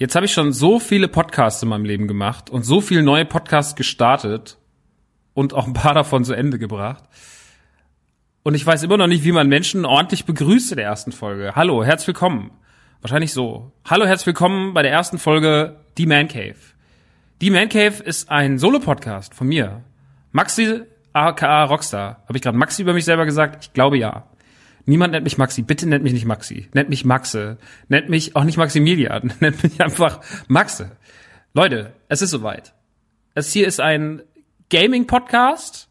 Jetzt habe ich schon so viele Podcasts in meinem Leben gemacht und so viele neue Podcasts gestartet und auch ein paar davon zu Ende gebracht. Und ich weiß immer noch nicht, wie man Menschen ordentlich begrüßt in der ersten Folge. Hallo, herzlich willkommen. Wahrscheinlich so. Hallo, herzlich willkommen bei der ersten Folge Die Man Cave. Die Man Cave ist ein Solo-Podcast von mir. Maxi aka Rockstar. Habe ich gerade Maxi über mich selber gesagt? Ich glaube ja. Niemand nennt mich Maxi. Bitte nennt mich nicht Maxi. Nennt mich Maxe. Nennt mich auch nicht Maximilian. Nennt mich einfach Maxe. Leute, es ist soweit. Es hier ist ein Gaming-Podcast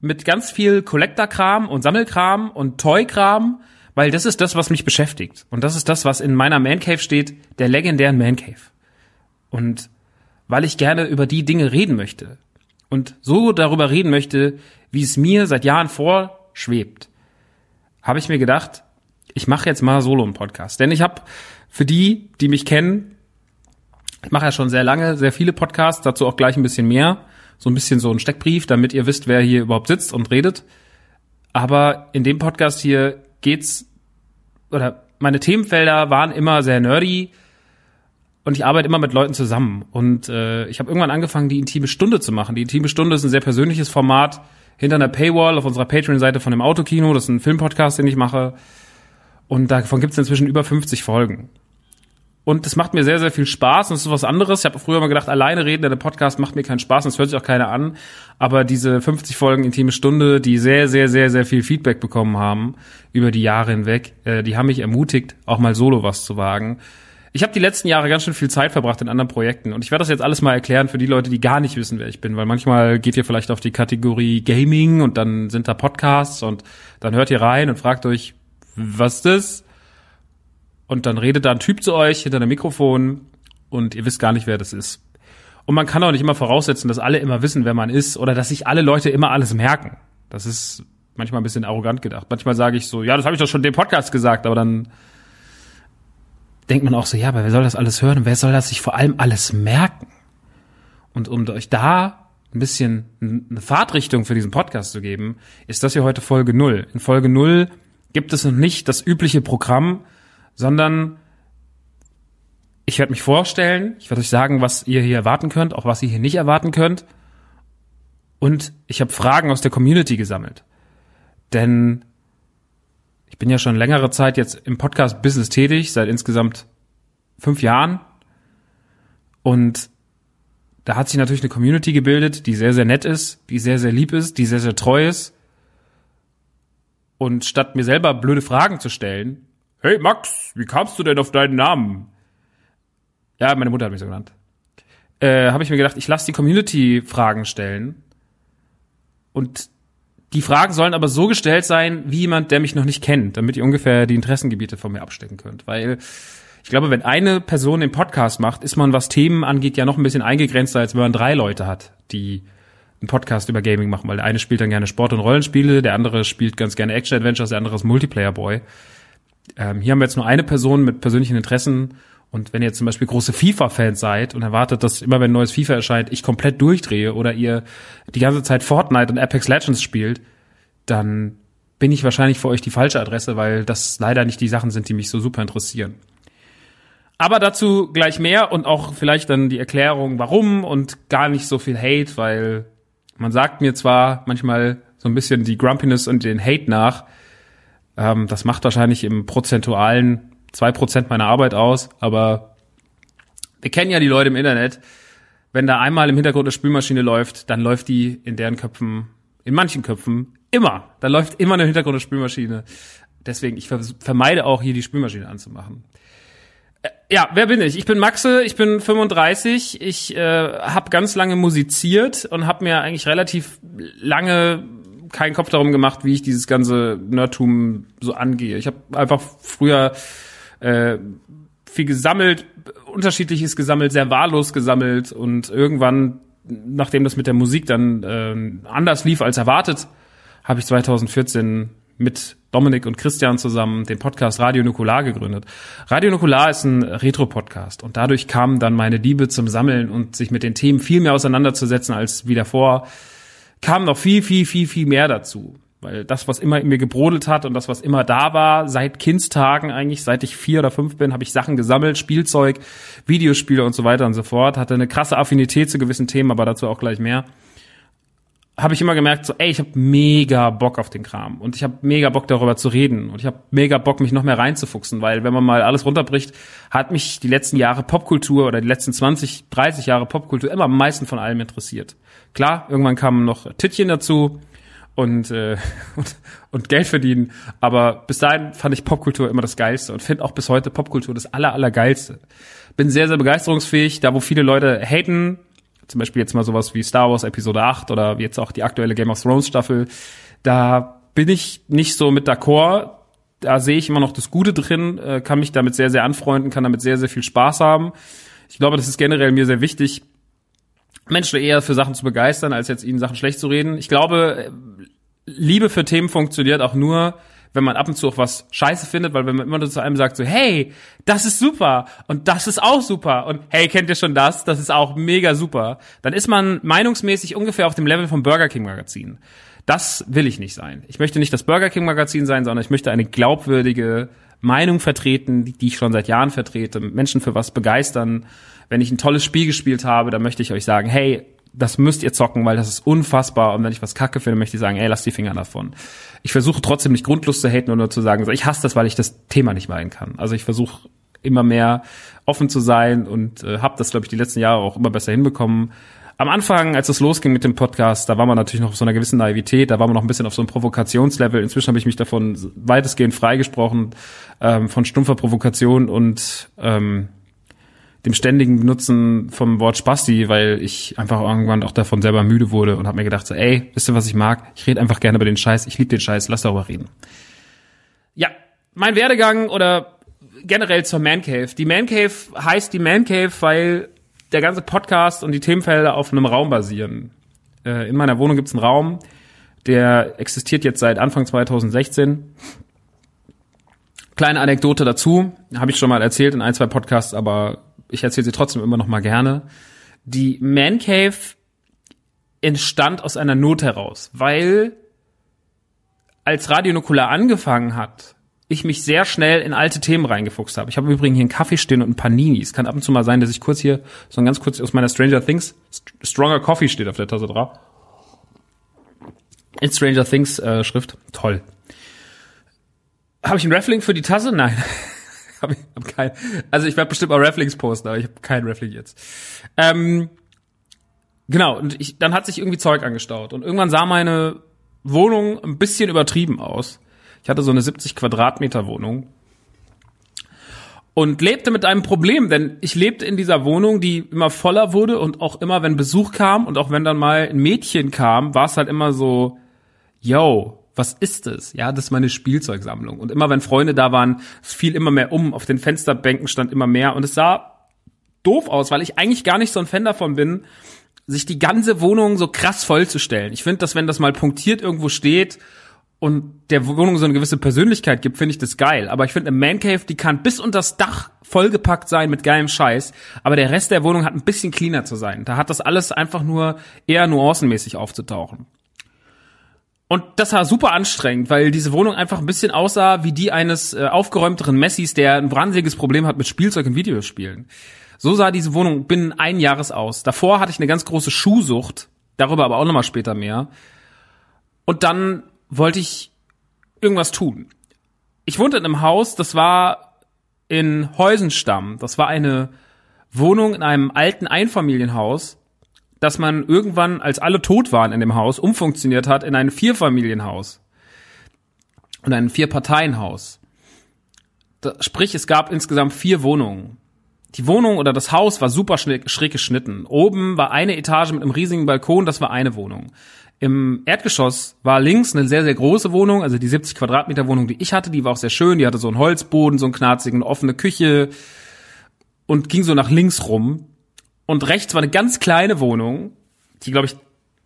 mit ganz viel Collector-Kram und Sammelkram und Toy-Kram, weil das ist das, was mich beschäftigt. Und das ist das, was in meiner Man Cave steht, der legendären Man Cave. Und weil ich gerne über die Dinge reden möchte und so darüber reden möchte, wie es mir seit Jahren vorschwebt, habe ich mir gedacht, ich mache jetzt mal solo einen Podcast. Denn ich habe für die, die mich kennen, ich mache ja schon sehr lange, sehr viele Podcasts, dazu auch gleich ein bisschen mehr. So ein bisschen so ein Steckbrief, damit ihr wisst, wer hier überhaupt sitzt und redet. Aber in dem Podcast hier geht's, oder meine Themenfelder waren immer sehr nerdy, und ich arbeite immer mit Leuten zusammen. Und äh, ich habe irgendwann angefangen, die intime Stunde zu machen. Die intime Stunde ist ein sehr persönliches Format hinter einer Paywall auf unserer Patreon-Seite von dem Autokino. Das ist ein Filmpodcast, den ich mache. Und davon gibt es inzwischen über 50 Folgen. Und das macht mir sehr, sehr viel Spaß und es ist was anderes. Ich habe früher mal gedacht, alleine reden in einem Podcast macht mir keinen Spaß und es hört sich auch keiner an. Aber diese 50 Folgen Intime Stunde, die sehr, sehr, sehr, sehr viel Feedback bekommen haben über die Jahre hinweg, äh, die haben mich ermutigt, auch mal solo was zu wagen. Ich habe die letzten Jahre ganz schön viel Zeit verbracht in anderen Projekten und ich werde das jetzt alles mal erklären für die Leute, die gar nicht wissen, wer ich bin, weil manchmal geht ihr vielleicht auf die Kategorie Gaming und dann sind da Podcasts und dann hört ihr rein und fragt euch, was ist das? und dann redet da ein Typ zu euch hinter einem Mikrofon und ihr wisst gar nicht, wer das ist. Und man kann auch nicht immer voraussetzen, dass alle immer wissen, wer man ist oder dass sich alle Leute immer alles merken. Das ist manchmal ein bisschen arrogant gedacht. Manchmal sage ich so, ja, das habe ich doch schon dem Podcast gesagt, aber dann denkt man auch so, ja, aber wer soll das alles hören wer soll das sich vor allem alles merken? Und um euch da ein bisschen eine Fahrtrichtung für diesen Podcast zu geben, ist das hier heute Folge null. In Folge null gibt es noch nicht das übliche Programm, sondern ich werde mich vorstellen, ich werde euch sagen, was ihr hier erwarten könnt, auch was ihr hier nicht erwarten könnt. Und ich habe Fragen aus der Community gesammelt. Denn ich bin ja schon längere Zeit jetzt im Podcast-Business tätig, seit insgesamt fünf Jahren. Und da hat sich natürlich eine Community gebildet, die sehr, sehr nett ist, die sehr, sehr lieb ist, die sehr, sehr treu ist. Und statt mir selber blöde Fragen zu stellen, Hey Max, wie kamst du denn auf deinen Namen? Ja, meine Mutter hat mich so genannt. Äh, habe ich mir gedacht, ich lasse die Community Fragen stellen. Und die Fragen sollen aber so gestellt sein, wie jemand, der mich noch nicht kennt, damit ihr ungefähr die Interessengebiete von mir abstecken könnt. Weil ich glaube, wenn eine Person den Podcast macht, ist man, was Themen angeht, ja noch ein bisschen eingegrenzter, als wenn man drei Leute hat, die einen Podcast über Gaming machen. Weil der eine spielt dann gerne Sport- und Rollenspiele, der andere spielt ganz gerne Action-Adventures, der andere ist Multiplayer-Boy ähm, hier haben wir jetzt nur eine Person mit persönlichen Interessen und wenn ihr zum Beispiel große FIFA-Fans seid und erwartet, dass immer wenn neues FIFA erscheint, ich komplett durchdrehe oder ihr die ganze Zeit Fortnite und Apex Legends spielt, dann bin ich wahrscheinlich für euch die falsche Adresse, weil das leider nicht die Sachen sind, die mich so super interessieren. Aber dazu gleich mehr und auch vielleicht dann die Erklärung, warum und gar nicht so viel Hate, weil man sagt mir zwar manchmal so ein bisschen die Grumpiness und den Hate nach, ähm, das macht wahrscheinlich im prozentualen zwei Prozent meiner Arbeit aus, aber wir kennen ja die Leute im Internet. Wenn da einmal im Hintergrund eine Spülmaschine läuft, dann läuft die in deren Köpfen, in manchen Köpfen, immer. Da läuft immer eine Hintergrund eine Spülmaschine. Deswegen, ich vermeide auch hier die Spülmaschine anzumachen. Äh, ja, wer bin ich? Ich bin Maxe, ich bin 35, ich äh, habe ganz lange musiziert und habe mir eigentlich relativ lange keinen Kopf darum gemacht, wie ich dieses ganze Nerdtum so angehe. Ich habe einfach früher äh, viel gesammelt, unterschiedliches gesammelt, sehr wahllos gesammelt und irgendwann, nachdem das mit der Musik dann äh, anders lief als erwartet, habe ich 2014 mit Dominik und Christian zusammen den Podcast Radio Nukular gegründet. Radio Nukular ist ein Retro-Podcast und dadurch kam dann meine Liebe zum Sammeln und sich mit den Themen viel mehr auseinanderzusetzen als wie davor kam noch viel, viel, viel, viel mehr dazu. Weil das, was immer in mir gebrodelt hat und das, was immer da war, seit Kindstagen eigentlich, seit ich vier oder fünf bin, habe ich Sachen gesammelt, Spielzeug, Videospiele und so weiter und so fort. Hatte eine krasse Affinität zu gewissen Themen, aber dazu auch gleich mehr. Habe ich immer gemerkt, so, ey, ich habe mega Bock auf den Kram. Und ich habe mega Bock darüber zu reden. Und ich habe mega Bock, mich noch mehr reinzufuchsen, weil wenn man mal alles runterbricht, hat mich die letzten Jahre Popkultur oder die letzten 20, 30 Jahre Popkultur immer am meisten von allem interessiert. Klar, irgendwann kamen noch Tittchen dazu und, äh, und, und Geld verdienen, aber bis dahin fand ich Popkultur immer das Geilste und finde auch bis heute Popkultur das aller, allergeilste. Bin sehr, sehr begeisterungsfähig, da wo viele Leute haten, zum Beispiel jetzt mal sowas wie Star Wars Episode 8 oder jetzt auch die aktuelle Game of Thrones Staffel, da bin ich nicht so mit d'accord. Da sehe ich immer noch das Gute drin, äh, kann mich damit sehr, sehr anfreunden, kann damit sehr, sehr viel Spaß haben. Ich glaube, das ist generell mir sehr wichtig, Menschen eher für Sachen zu begeistern, als jetzt ihnen Sachen schlecht zu reden. Ich glaube, Liebe für Themen funktioniert auch nur, wenn man ab und zu auch was scheiße findet, weil wenn man immer zu einem sagt so, hey, das ist super und das ist auch super und hey, kennt ihr schon das? Das ist auch mega super. Dann ist man meinungsmäßig ungefähr auf dem Level vom Burger King Magazin. Das will ich nicht sein. Ich möchte nicht das Burger King Magazin sein, sondern ich möchte eine glaubwürdige Meinung vertreten, die ich schon seit Jahren vertrete, Menschen für was begeistern. Wenn ich ein tolles Spiel gespielt habe, dann möchte ich euch sagen, hey, das müsst ihr zocken, weil das ist unfassbar. Und wenn ich was kacke finde, möchte ich sagen, ey, lass die Finger davon. Ich versuche trotzdem nicht grundlos zu haten und nur zu sagen, ich hasse das, weil ich das Thema nicht meinen kann. Also ich versuche immer mehr offen zu sein und äh, habe das, glaube ich, die letzten Jahre auch immer besser hinbekommen. Am Anfang, als es losging mit dem Podcast, da war man natürlich noch auf so einer gewissen Naivität, da war man noch ein bisschen auf so einem Provokationslevel. Inzwischen habe ich mich davon weitestgehend freigesprochen, ähm, von stumpfer Provokation und ähm, dem ständigen Benutzen vom Wort Spasti, weil ich einfach irgendwann auch davon selber müde wurde und habe mir gedacht, so, ey, wisst ihr, was ich mag? Ich rede einfach gerne über den Scheiß, ich liebe den Scheiß, lass darüber reden. Ja, mein Werdegang oder generell zur Man Cave. Die Man Cave heißt die Man Cave, weil der ganze Podcast und die Themenfelder auf einem Raum basieren. Äh, in meiner Wohnung gibt es einen Raum, der existiert jetzt seit Anfang 2016. Kleine Anekdote dazu, habe ich schon mal erzählt in ein, zwei Podcasts, aber ich erzähle sie trotzdem immer noch mal gerne. Die Man Cave entstand aus einer Not heraus, weil als Radio Nukular angefangen hat, ich mich sehr schnell in alte Themen reingefuchst habe. Ich habe übrigens hier einen Kaffee stehen und ein Panini. Es kann ab und zu mal sein, dass ich kurz hier so ein ganz kurz aus meiner Stranger Things Stronger Coffee steht auf der Tasse drauf. In Stranger Things äh, Schrift. Toll. Habe ich einen Raffling für die Tasse? Nein. hab hab kein, also ich werde bestimmt mal Rafflings posten, aber ich habe keinen Raffling jetzt. Ähm, genau, und ich, dann hat sich irgendwie Zeug angestaut. Und irgendwann sah meine Wohnung ein bisschen übertrieben aus. Ich hatte so eine 70 Quadratmeter Wohnung und lebte mit einem Problem, denn ich lebte in dieser Wohnung, die immer voller wurde und auch immer, wenn Besuch kam und auch wenn dann mal ein Mädchen kam, war es halt immer so, yo, was ist es? Ja, das ist meine Spielzeugsammlung. Und immer wenn Freunde da waren, es fiel immer mehr um, auf den Fensterbänken stand immer mehr und es sah doof aus, weil ich eigentlich gar nicht so ein Fan davon bin, sich die ganze Wohnung so krass vollzustellen. Ich finde, dass wenn das mal punktiert irgendwo steht und der Wohnung so eine gewisse Persönlichkeit gibt, finde ich das geil. Aber ich finde, eine Man Cave, die kann bis unter das Dach vollgepackt sein mit geilem Scheiß, aber der Rest der Wohnung hat ein bisschen cleaner zu sein. Da hat das alles einfach nur eher nuancenmäßig aufzutauchen. Und das war super anstrengend, weil diese Wohnung einfach ein bisschen aussah wie die eines äh, aufgeräumteren Messis, der ein wahnsinniges Problem hat mit Spielzeug und Videospielen. So sah diese Wohnung binnen ein Jahres aus. Davor hatte ich eine ganz große Schuhsucht, darüber aber auch nochmal später mehr. Und dann wollte ich irgendwas tun. Ich wohnte in einem Haus, das war in Heusenstamm. Das war eine Wohnung in einem alten Einfamilienhaus, das man irgendwann, als alle tot waren in dem Haus, umfunktioniert hat in ein Vierfamilienhaus und ein Vierparteienhaus. Sprich, es gab insgesamt vier Wohnungen. Die Wohnung oder das Haus war super schräg geschnitten. Oben war eine Etage mit einem riesigen Balkon, das war eine Wohnung. Im Erdgeschoss war links eine sehr, sehr große Wohnung, also die 70 Quadratmeter Wohnung, die ich hatte, die war auch sehr schön, die hatte so einen Holzboden, so einen knarzigen, offene Küche und ging so nach links rum. Und rechts war eine ganz kleine Wohnung, die, glaube ich,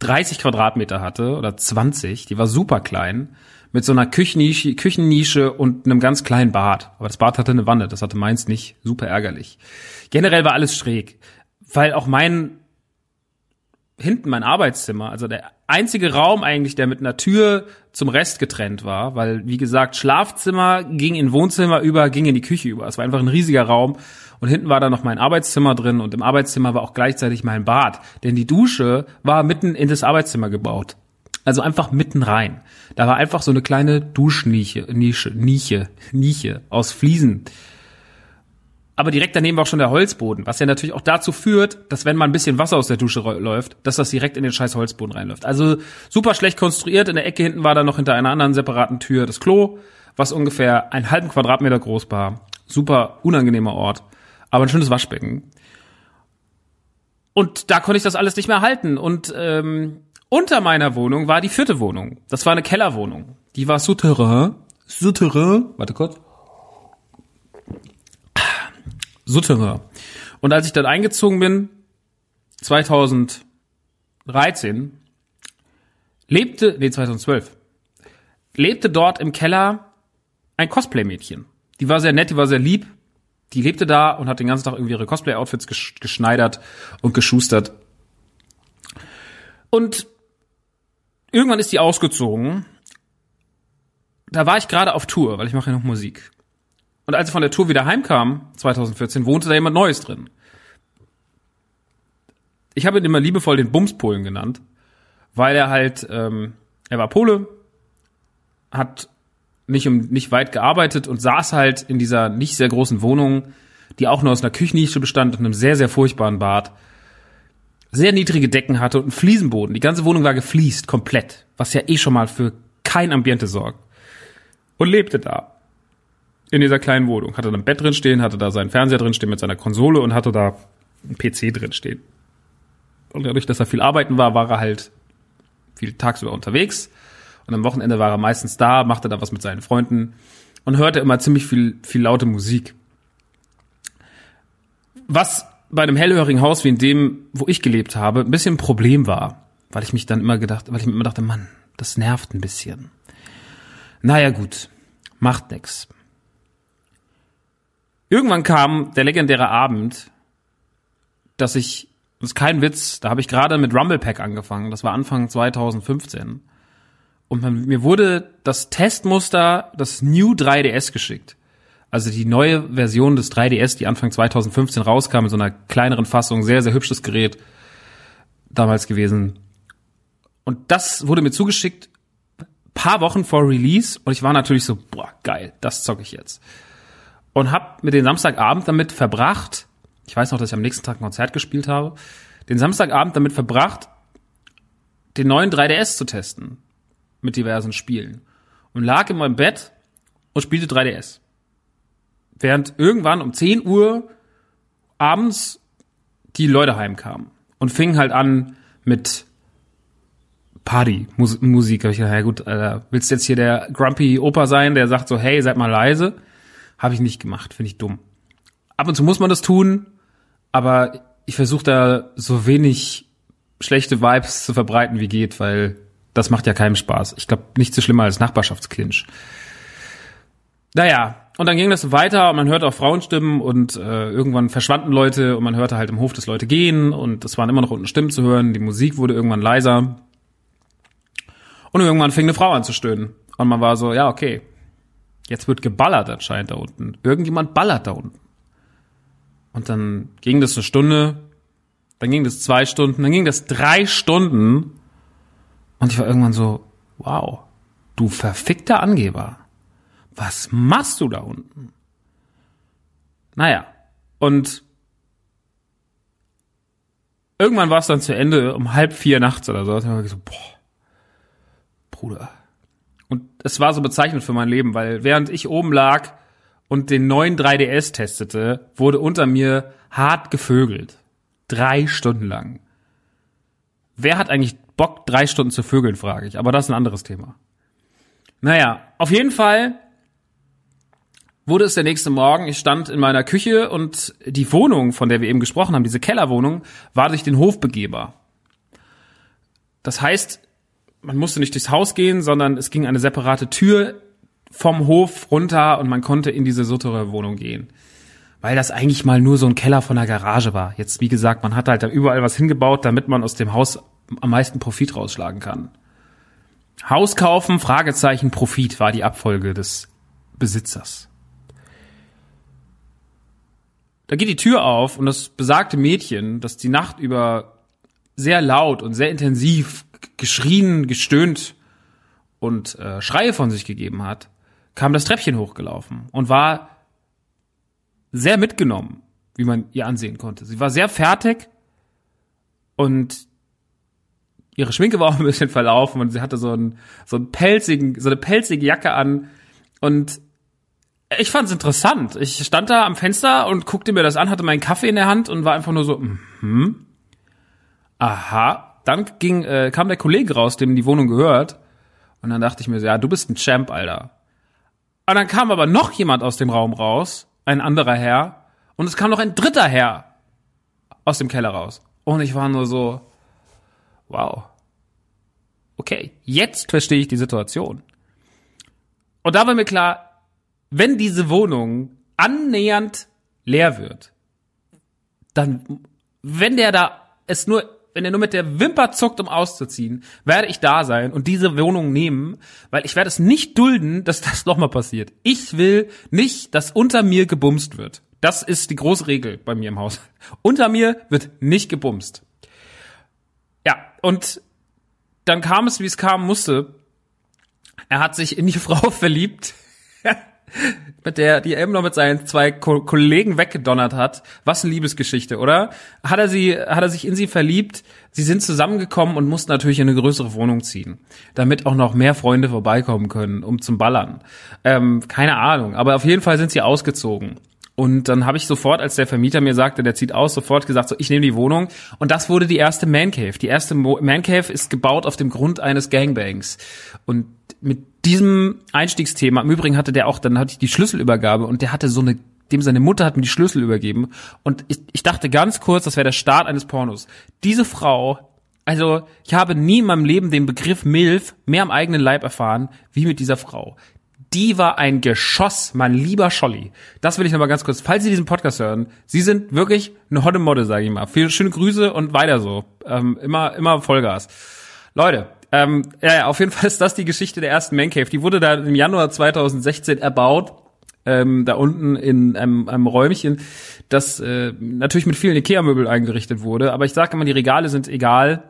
30 Quadratmeter hatte oder 20, die war super klein, mit so einer Küchennische, Küchennische und einem ganz kleinen Bad. Aber das Bad hatte eine Wanne, das hatte meins nicht, super ärgerlich. Generell war alles schräg, weil auch mein hinten mein Arbeitszimmer, also der einzige Raum eigentlich, der mit einer Tür zum Rest getrennt war, weil wie gesagt, Schlafzimmer ging in Wohnzimmer über, ging in die Küche über. Es war einfach ein riesiger Raum und hinten war da noch mein Arbeitszimmer drin und im Arbeitszimmer war auch gleichzeitig mein Bad, denn die Dusche war mitten in das Arbeitszimmer gebaut. Also einfach mitten rein. Da war einfach so eine kleine Duschnische, Nische, Nische, Nische aus Fliesen aber direkt daneben war auch schon der Holzboden, was ja natürlich auch dazu führt, dass wenn mal ein bisschen Wasser aus der Dusche läuft, dass das direkt in den scheiß Holzboden reinläuft. Also super schlecht konstruiert. In der Ecke hinten war da noch hinter einer anderen separaten Tür das Klo, was ungefähr einen halben Quadratmeter groß war. Super unangenehmer Ort, aber ein schönes Waschbecken. Und da konnte ich das alles nicht mehr halten. Und ähm, unter meiner Wohnung war die vierte Wohnung. Das war eine Kellerwohnung. Die war souterrain. Souterrain. Warte kurz. Sutterer. Und als ich dann eingezogen bin, 2013, lebte, nee, 2012, lebte dort im Keller ein Cosplay-Mädchen. Die war sehr nett, die war sehr lieb. Die lebte da und hat den ganzen Tag irgendwie ihre Cosplay-Outfits geschneidert und geschustert. Und irgendwann ist die ausgezogen. Da war ich gerade auf Tour, weil ich mache ja noch Musik. Und als ich von der Tour wieder heimkam, 2014, wohnte da jemand Neues drin. Ich habe ihn immer liebevoll den Bumspolen genannt, weil er halt, ähm, er war Pole, hat nicht, um, nicht weit gearbeitet und saß halt in dieser nicht sehr großen Wohnung, die auch nur aus einer Küchennische bestand und einem sehr, sehr furchtbaren Bad. Sehr niedrige Decken hatte und einen Fliesenboden. Die ganze Wohnung war gefliest, komplett. Was ja eh schon mal für kein Ambiente sorgt. Und lebte da. In dieser kleinen Wohnung. Hatte da ein Bett drin stehen, hatte da seinen Fernseher drin stehen mit seiner Konsole und hatte da einen PC drin stehen. Und dadurch, dass er viel arbeiten war, war er halt viel tagsüber unterwegs. Und am Wochenende war er meistens da, machte da was mit seinen Freunden und hörte immer ziemlich viel, viel laute Musik. Was bei einem hellhörigen Haus wie in dem, wo ich gelebt habe, ein bisschen ein Problem war, weil ich mich dann immer gedacht, weil ich mir immer dachte, Mann, das nervt ein bisschen. Naja, gut, macht nix. Irgendwann kam der legendäre Abend, dass ich, das ist kein Witz, da habe ich gerade mit Rumble Pack angefangen, das war Anfang 2015. Und mir wurde das Testmuster, das New 3DS geschickt also die neue Version des 3DS, die Anfang 2015 rauskam, in so einer kleineren Fassung, sehr, sehr hübsches Gerät damals gewesen. Und das wurde mir zugeschickt, paar Wochen vor Release, und ich war natürlich so, boah, geil, das zocke ich jetzt. Und hab mir den Samstagabend damit verbracht, ich weiß noch, dass ich am nächsten Tag ein Konzert gespielt habe, den Samstagabend damit verbracht, den neuen 3DS zu testen. Mit diversen Spielen. Und lag in meinem Bett und spielte 3DS während irgendwann um 10 Uhr abends die Leute heimkamen und fingen halt an mit Party, Mus Musik. Hab ich gedacht, ja gut, Alter, willst du jetzt hier der Grumpy Opa sein, der sagt so, hey, seid mal leise? Habe ich nicht gemacht, finde ich dumm. Ab und zu muss man das tun, aber ich versuche da so wenig schlechte Vibes zu verbreiten wie geht, weil das macht ja keinem Spaß. Ich glaube, nicht so schlimmer als Nachbarschaftsclinch. Naja, und dann ging das weiter und man hörte auch Frauenstimmen und äh, irgendwann verschwanden Leute und man hörte halt im Hof, dass Leute gehen und es waren immer noch unten Stimmen zu hören. Die Musik wurde irgendwann leiser. Und irgendwann fing eine Frau an zu stöhnen. Und man war so, ja, okay. Jetzt wird geballert anscheinend da unten. Irgendjemand ballert da unten. Und dann ging das eine Stunde, dann ging das zwei Stunden, dann ging das drei Stunden. Und ich war irgendwann so, wow, du verfickter Angeber was machst du da unten? Naja, und irgendwann war es dann zu Ende, um halb vier nachts oder so. Da habe ich so, boah, Bruder. Und es war so bezeichnend für mein Leben, weil während ich oben lag und den neuen 3DS testete, wurde unter mir hart gevögelt. Drei Stunden lang. Wer hat eigentlich Bock, drei Stunden zu vögeln, frage ich. Aber das ist ein anderes Thema. Naja, auf jeden Fall wurde es der nächste Morgen, ich stand in meiner Küche und die Wohnung, von der wir eben gesprochen haben, diese Kellerwohnung, war durch den Hof begehbar. Das heißt, man musste nicht durchs Haus gehen, sondern es ging eine separate Tür vom Hof runter und man konnte in diese Suttere-Wohnung gehen. Weil das eigentlich mal nur so ein Keller von der Garage war. Jetzt, wie gesagt, man hat halt da überall was hingebaut, damit man aus dem Haus am meisten Profit rausschlagen kann. Haus kaufen, Fragezeichen, Profit war die Abfolge des Besitzers. Da geht die Tür auf und das besagte Mädchen, das die Nacht über sehr laut und sehr intensiv geschrien, gestöhnt und äh, Schreie von sich gegeben hat, kam das Treppchen hochgelaufen und war sehr mitgenommen, wie man ihr ansehen konnte. Sie war sehr fertig und ihre Schminke war auch ein bisschen verlaufen und sie hatte so einen so einen pelzigen so eine pelzige Jacke an und ich fand's interessant. Ich stand da am Fenster und guckte mir das an, hatte meinen Kaffee in der Hand und war einfach nur so, hm, aha. Dann ging, äh, kam der Kollege raus, dem die Wohnung gehört. Und dann dachte ich mir so, ja, du bist ein Champ, Alter. Und dann kam aber noch jemand aus dem Raum raus, ein anderer Herr. Und es kam noch ein dritter Herr aus dem Keller raus. Und ich war nur so, wow. Okay, jetzt verstehe ich die Situation. Und da war mir klar, wenn diese Wohnung annähernd leer wird, dann, wenn der da es nur, wenn er nur mit der Wimper zuckt, um auszuziehen, werde ich da sein und diese Wohnung nehmen, weil ich werde es nicht dulden, dass das nochmal passiert. Ich will nicht, dass unter mir gebumst wird. Das ist die große Regel bei mir im Haus. Unter mir wird nicht gebumst. Ja, und dann kam es, wie es kam musste. Er hat sich in die Frau verliebt, mit der, die er eben noch mit seinen zwei Ko Kollegen weggedonnert hat. Was eine Liebesgeschichte, oder? Hat er sie, hat er sich in sie verliebt? Sie sind zusammengekommen und mussten natürlich in eine größere Wohnung ziehen, damit auch noch mehr Freunde vorbeikommen können, um zum Ballern. Ähm, keine Ahnung, aber auf jeden Fall sind sie ausgezogen. Und dann habe ich sofort, als der Vermieter mir sagte, der zieht aus, sofort gesagt, so ich nehme die Wohnung. Und das wurde die erste Man Cave. Die erste Mo Man Cave ist gebaut auf dem Grund eines Gangbangs. Und mit diesem Einstiegsthema, im Übrigen hatte der auch, dann hatte ich die Schlüsselübergabe und der hatte so eine, dem seine Mutter hat mir die Schlüssel übergeben. Und ich, ich dachte ganz kurz, das wäre der Start eines Pornos. Diese Frau also, ich habe nie in meinem Leben den Begriff MILF mehr am eigenen Leib erfahren, wie mit dieser Frau die war ein Geschoss, mein lieber Scholli. Das will ich noch mal ganz kurz, falls Sie diesen Podcast hören, Sie sind wirklich eine hotte Modde, sage ich mal. Viele schöne Grüße und weiter so. Ähm, immer, immer Vollgas. Leute, ähm, ja, auf jeden Fall ist das die Geschichte der ersten Man Cave. Die wurde da im Januar 2016 erbaut. Ähm, da unten in einem, einem Räumchen, das äh, natürlich mit vielen Ikea-Möbel eingerichtet wurde. Aber ich sage immer, die Regale sind egal.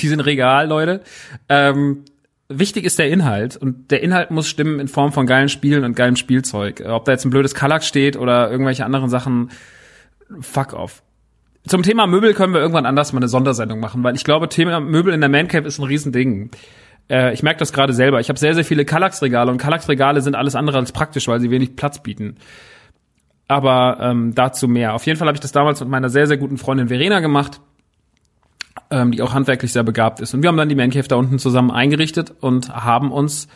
Die sind regal, Leute. Ähm, wichtig ist der Inhalt und der Inhalt muss stimmen in Form von geilen Spielen und geilem Spielzeug. Ob da jetzt ein blödes Kallax steht oder irgendwelche anderen Sachen, fuck off. Zum Thema Möbel können wir irgendwann anders mal eine Sondersendung machen, weil ich glaube, Thema Möbel in der Man Cave ist ein Riesending. Äh, ich merke das gerade selber. Ich habe sehr, sehr viele Kallax-Regale und Kallax-Regale sind alles andere als praktisch, weil sie wenig Platz bieten. Aber ähm, dazu mehr. Auf jeden Fall habe ich das damals mit meiner sehr, sehr guten Freundin Verena gemacht ähm, die auch handwerklich sehr begabt ist. Und wir haben dann die Man Cave da unten zusammen eingerichtet und haben uns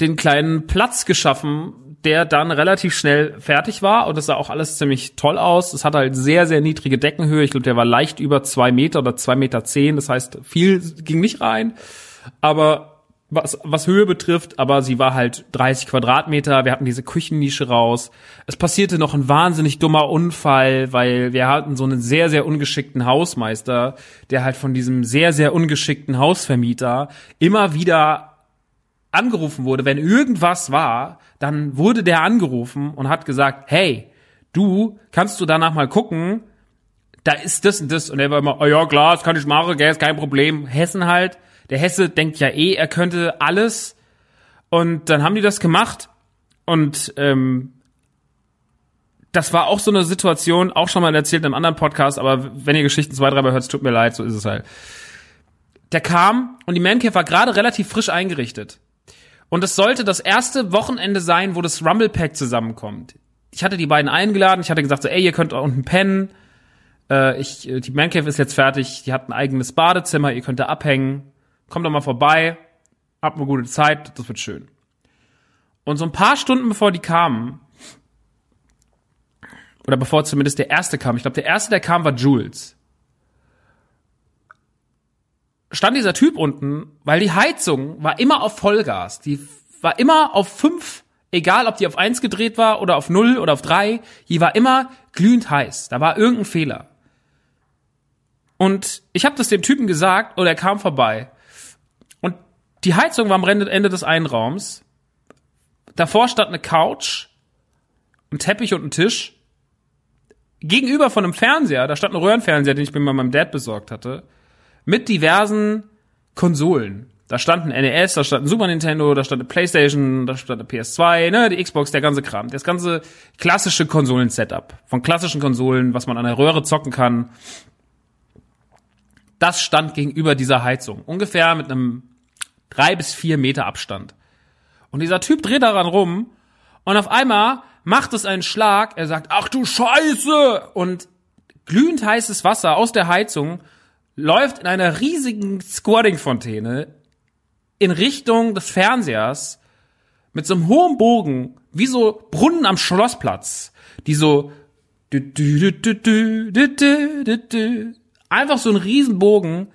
den kleinen Platz geschaffen, der dann relativ schnell fertig war und es sah auch alles ziemlich toll aus. Es hatte halt sehr, sehr niedrige Deckenhöhe. Ich glaube, der war leicht über zwei Meter oder zwei Meter zehn. Das heißt, viel ging nicht rein. Aber was, was Höhe betrifft, aber sie war halt 30 Quadratmeter. Wir hatten diese Küchennische raus. Es passierte noch ein wahnsinnig dummer Unfall, weil wir hatten so einen sehr, sehr ungeschickten Hausmeister, der halt von diesem sehr, sehr ungeschickten Hausvermieter immer wieder angerufen wurde. Wenn irgendwas war, dann wurde der angerufen und hat gesagt, hey, du, kannst du danach mal gucken? Da ist das und das. Und er war immer, oh ja, klar, das kann ich machen, gell, ist kein Problem. Hessen halt der Hesse denkt ja eh, er könnte alles. Und dann haben die das gemacht. Und ähm, das war auch so eine Situation, auch schon mal erzählt in einem anderen Podcast, aber wenn ihr Geschichten zwei, dreimal hört, tut mir leid, so ist es halt. Der kam und die Mancave war gerade relativ frisch eingerichtet. Und es sollte das erste Wochenende sein, wo das Rumble Pack zusammenkommt. Ich hatte die beiden eingeladen, ich hatte gesagt so, ey, ihr könnt unten pennen. Äh, ich, die Mancave ist jetzt fertig, die hat ein eigenes Badezimmer, ihr könnt da abhängen kommt doch mal vorbei, habt eine gute Zeit, das wird schön. Und so ein paar Stunden bevor die kamen, oder bevor zumindest der erste kam, ich glaube, der erste, der kam, war Jules. Stand dieser Typ unten, weil die Heizung war immer auf Vollgas. Die war immer auf fünf, egal ob die auf eins gedreht war oder auf null oder auf drei, die war immer glühend heiß. Da war irgendein Fehler. Und ich habe das dem Typen gesagt und er kam vorbei. Die Heizung war am Ende des Einraums. Davor stand eine Couch, ein Teppich und ein Tisch. Gegenüber von einem Fernseher, da stand ein Röhrenfernseher, den ich mir bei meinem Dad besorgt hatte, mit diversen Konsolen. Da stand ein NES, da stand ein Super Nintendo, da stand eine Playstation, da stand eine PS2, ne, die Xbox, der ganze Kram. Das ganze klassische Konsolen-Setup. Von klassischen Konsolen, was man an der Röhre zocken kann. Das stand gegenüber dieser Heizung. Ungefähr mit einem drei bis vier Meter Abstand. Und dieser Typ dreht daran rum und auf einmal macht es einen Schlag. Er sagt, ach du Scheiße! Und glühend heißes Wasser aus der Heizung läuft in einer riesigen Squatting-Fontäne in Richtung des Fernsehers mit so einem hohen Bogen, wie so Brunnen am Schlossplatz, die so einfach so ein Riesenbogen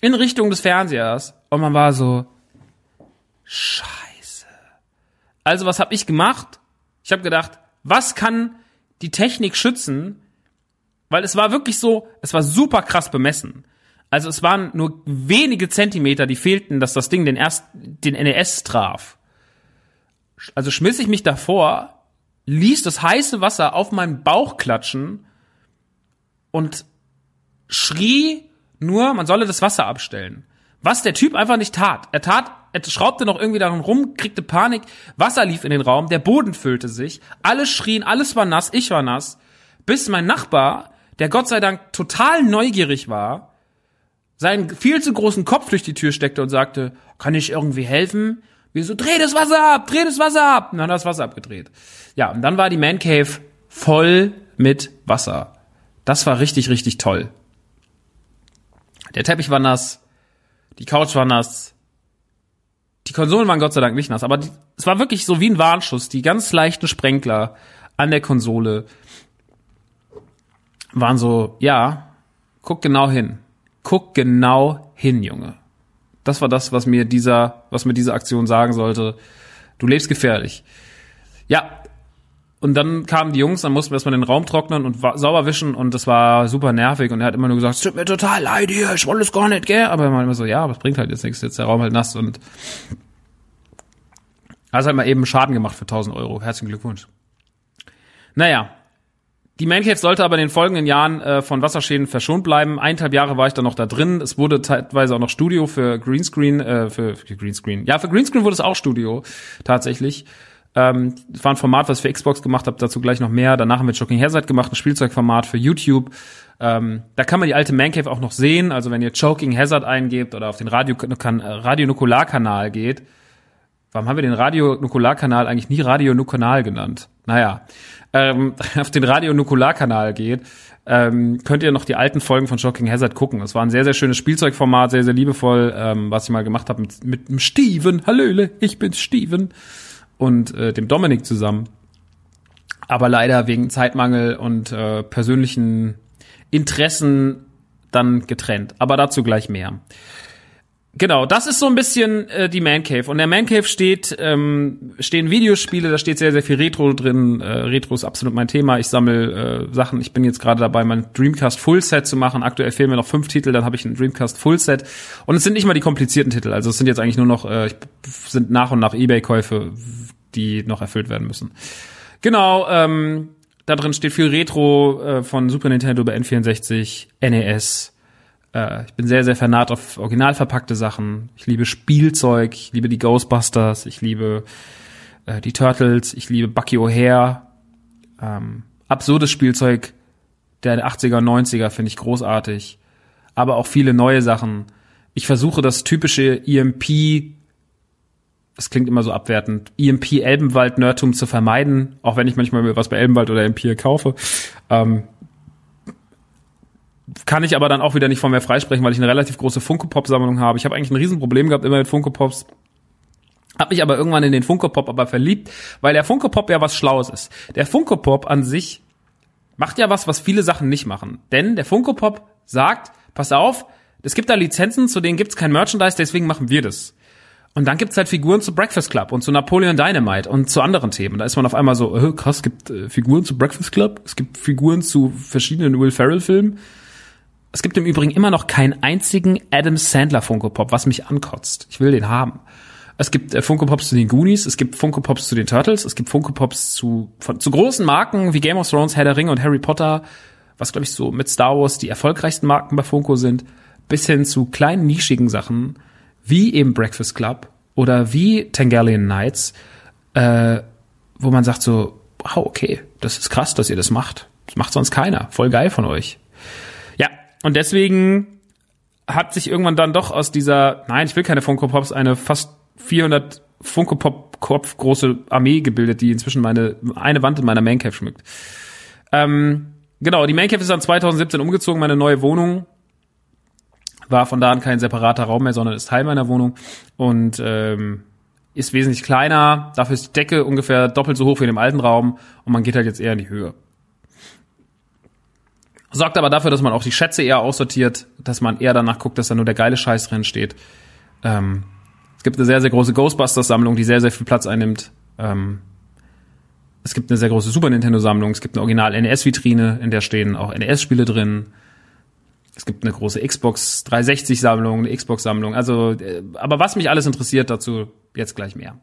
in Richtung des Fernsehers und man war so Scheiße. Also was habe ich gemacht? Ich habe gedacht, was kann die Technik schützen? Weil es war wirklich so, es war super krass bemessen. Also es waren nur wenige Zentimeter, die fehlten, dass das Ding den erst den NES traf. Also schmiss ich mich davor, ließ das heiße Wasser auf meinen Bauch klatschen und schrie nur, man solle das Wasser abstellen. Was der Typ einfach nicht tat. Er tat, er schraubte noch irgendwie daran rum, kriegte Panik, Wasser lief in den Raum, der Boden füllte sich, alle schrien, alles war nass, ich war nass, bis mein Nachbar, der Gott sei Dank total neugierig war, seinen viel zu großen Kopf durch die Tür steckte und sagte, kann ich irgendwie helfen? Wir so, dreh das Wasser ab, dreh das Wasser ab. Und dann hat das Wasser abgedreht. Ja, und dann war die Man Cave voll mit Wasser. Das war richtig, richtig toll. Der Teppich war nass, die Couch war nass, die Konsolen waren Gott sei Dank nicht nass, aber die, es war wirklich so wie ein Warnschuss. Die ganz leichten Sprenkler an der Konsole waren so, ja, guck genau hin. Guck genau hin, Junge. Das war das, was mir dieser, was mir diese Aktion sagen sollte. Du lebst gefährlich. Ja. Und dann kamen die Jungs, dann mussten wir erstmal den Raum trocknen und sauber wischen und das war super nervig und er hat immer nur gesagt, es tut mir total leid hier, ich wollte es gar nicht, gell? Aber er war immer so, ja, es bringt halt jetzt nichts, jetzt der Raum halt nass und hast halt mal eben Schaden gemacht für 1000 Euro. Herzlichen Glückwunsch. Naja, die Mancave sollte aber in den folgenden Jahren äh, von Wasserschäden verschont bleiben. Eineinhalb Jahre war ich dann noch da drin. Es wurde teilweise auch noch Studio für Greenscreen, äh, für, für Greenscreen. Ja, für Greenscreen wurde es auch Studio, tatsächlich. Ähm, das war ein Format, was ich für Xbox gemacht habe, dazu gleich noch mehr. Danach haben wir Shocking Hazard gemacht, ein Spielzeugformat für YouTube. Ähm, da kann man die alte Mancave auch noch sehen. Also wenn ihr Choking Hazard eingebt oder auf den Radio, kan, Radio Nukular-Kanal geht. Warum haben wir den Radio Nukular-Kanal eigentlich nie Radio Nukanal genannt? Naja, ähm, auf den Radio Nukular-Kanal geht, ähm, könnt ihr noch die alten Folgen von Shocking Hazard gucken. Es war ein sehr, sehr schönes Spielzeugformat, sehr, sehr liebevoll, ähm, was ich mal gemacht habe mit, mit dem Steven. Hallöle, ich bin Steven. Und äh, dem Dominik zusammen. Aber leider wegen Zeitmangel und äh, persönlichen Interessen dann getrennt. Aber dazu gleich mehr. Genau, das ist so ein bisschen äh, die Man Cave. Und der Man Cave steht, ähm, stehen Videospiele, da steht sehr, sehr viel Retro drin. Äh, Retro ist absolut mein Thema. Ich sammle äh, Sachen. Ich bin jetzt gerade dabei, mein Dreamcast Full Set zu machen. Aktuell fehlen mir noch fünf Titel, dann habe ich ein Dreamcast Full Set. Und es sind nicht mal die komplizierten Titel. Also es sind jetzt eigentlich nur noch, äh, sind nach und nach Ebay-Käufe, die noch erfüllt werden müssen. Genau, ähm, da drin steht viel Retro äh, von Super Nintendo über N64, NES, äh, ich bin sehr, sehr vernarrt auf original verpackte Sachen. Ich liebe Spielzeug, ich liebe die Ghostbusters, ich liebe äh, die Turtles, ich liebe Bucky O'Hare. Ähm, absurdes Spielzeug der 80er, 90er finde ich großartig. Aber auch viele neue Sachen. Ich versuche das typische EMP das klingt immer so abwertend, EMP Elbenwald Nerdtum zu vermeiden, auch wenn ich manchmal was bei Elbenwald oder EMP kaufe. Ähm, kann ich aber dann auch wieder nicht von mir freisprechen, weil ich eine relativ große Funko Pop Sammlung habe. Ich habe eigentlich ein Riesenproblem gehabt immer mit Funko Pops. Hab mich aber irgendwann in den Funko Pop aber verliebt, weil der Funko Pop ja was Schlaues ist. Der Funko Pop an sich macht ja was, was viele Sachen nicht machen. Denn der Funko Pop sagt, pass auf, es gibt da Lizenzen, zu denen gibt's kein Merchandise, deswegen machen wir das. Und dann gibt's halt Figuren zu Breakfast Club und zu Napoleon Dynamite und zu anderen Themen. Da ist man auf einmal so, äh, krass, es gibt äh, Figuren zu Breakfast Club, es gibt Figuren zu verschiedenen Will Ferrell Filmen es gibt im Übrigen immer noch keinen einzigen Adam Sandler Funko Pop, was mich ankotzt. Ich will den haben. Es gibt äh, Funko Pops zu den Goonies, es gibt Funko Pops zu den Turtles, es gibt Funko Pops zu, von, zu großen Marken wie Game of Thrones, Herr der Ringe und Harry Potter, was glaube ich so mit Star Wars die erfolgreichsten Marken bei Funko sind, bis hin zu kleinen nischigen Sachen wie eben Breakfast Club oder wie Tangarian Nights, äh, wo man sagt so, wow, okay, das ist krass, dass ihr das macht. Das macht sonst keiner. Voll geil von euch. Und deswegen hat sich irgendwann dann doch aus dieser, nein, ich will keine Funko Pops, eine fast 400 Funko Pop Kopf große Armee gebildet, die inzwischen meine eine Wand in meiner Man Cave schmückt. Ähm, genau, die Man Cave ist dann 2017 umgezogen, meine neue Wohnung war von da an kein separater Raum mehr, sondern ist Teil meiner Wohnung und ähm, ist wesentlich kleiner. Dafür ist die Decke ungefähr doppelt so hoch wie in dem alten Raum und man geht halt jetzt eher in die Höhe. Sorgt aber dafür, dass man auch die Schätze eher aussortiert, dass man eher danach guckt, dass da nur der geile Scheiß drin steht. Ähm, es gibt eine sehr, sehr große Ghostbusters-Sammlung, die sehr, sehr viel Platz einnimmt. Ähm, es gibt eine sehr große Super Nintendo-Sammlung, es gibt eine Original-NES-Vitrine, in der stehen auch NES-Spiele drin. Es gibt eine große Xbox 360 Sammlung, eine Xbox Sammlung. Also, äh, aber was mich alles interessiert, dazu jetzt gleich mehr.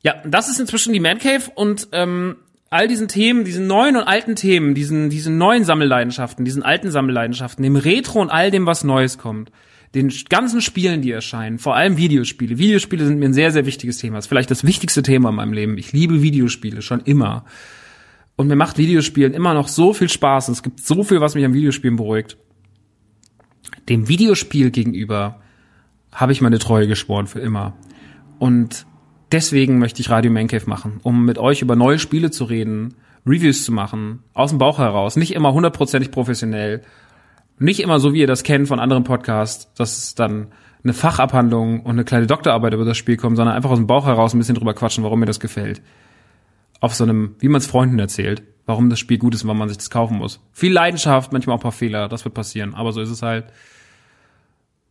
Ja, das ist inzwischen die Man Cave und ähm, all diesen Themen, diesen neuen und alten Themen, diesen, diesen neuen Sammelleidenschaften, diesen alten Sammelleidenschaften, dem Retro und all dem, was Neues kommt, den ganzen Spielen, die erscheinen, vor allem Videospiele. Videospiele sind mir ein sehr, sehr wichtiges Thema. Das ist vielleicht das wichtigste Thema in meinem Leben. Ich liebe Videospiele schon immer. Und mir macht Videospielen immer noch so viel Spaß. Und es gibt so viel, was mich am Videospielen beruhigt. Dem Videospiel gegenüber habe ich meine Treue geschworen für immer. Und deswegen möchte ich Radio Mancave machen, um mit euch über neue Spiele zu reden, Reviews zu machen, aus dem Bauch heraus, nicht immer hundertprozentig professionell, nicht immer so, wie ihr das kennt von anderen Podcasts, dass dann eine Fachabhandlung und eine kleine Doktorarbeit über das Spiel kommen, sondern einfach aus dem Bauch heraus ein bisschen drüber quatschen, warum mir das gefällt. Auf so einem, wie man es Freunden erzählt, warum das Spiel gut ist und warum man sich das kaufen muss. Viel Leidenschaft, manchmal auch ein paar Fehler, das wird passieren, aber so ist es halt.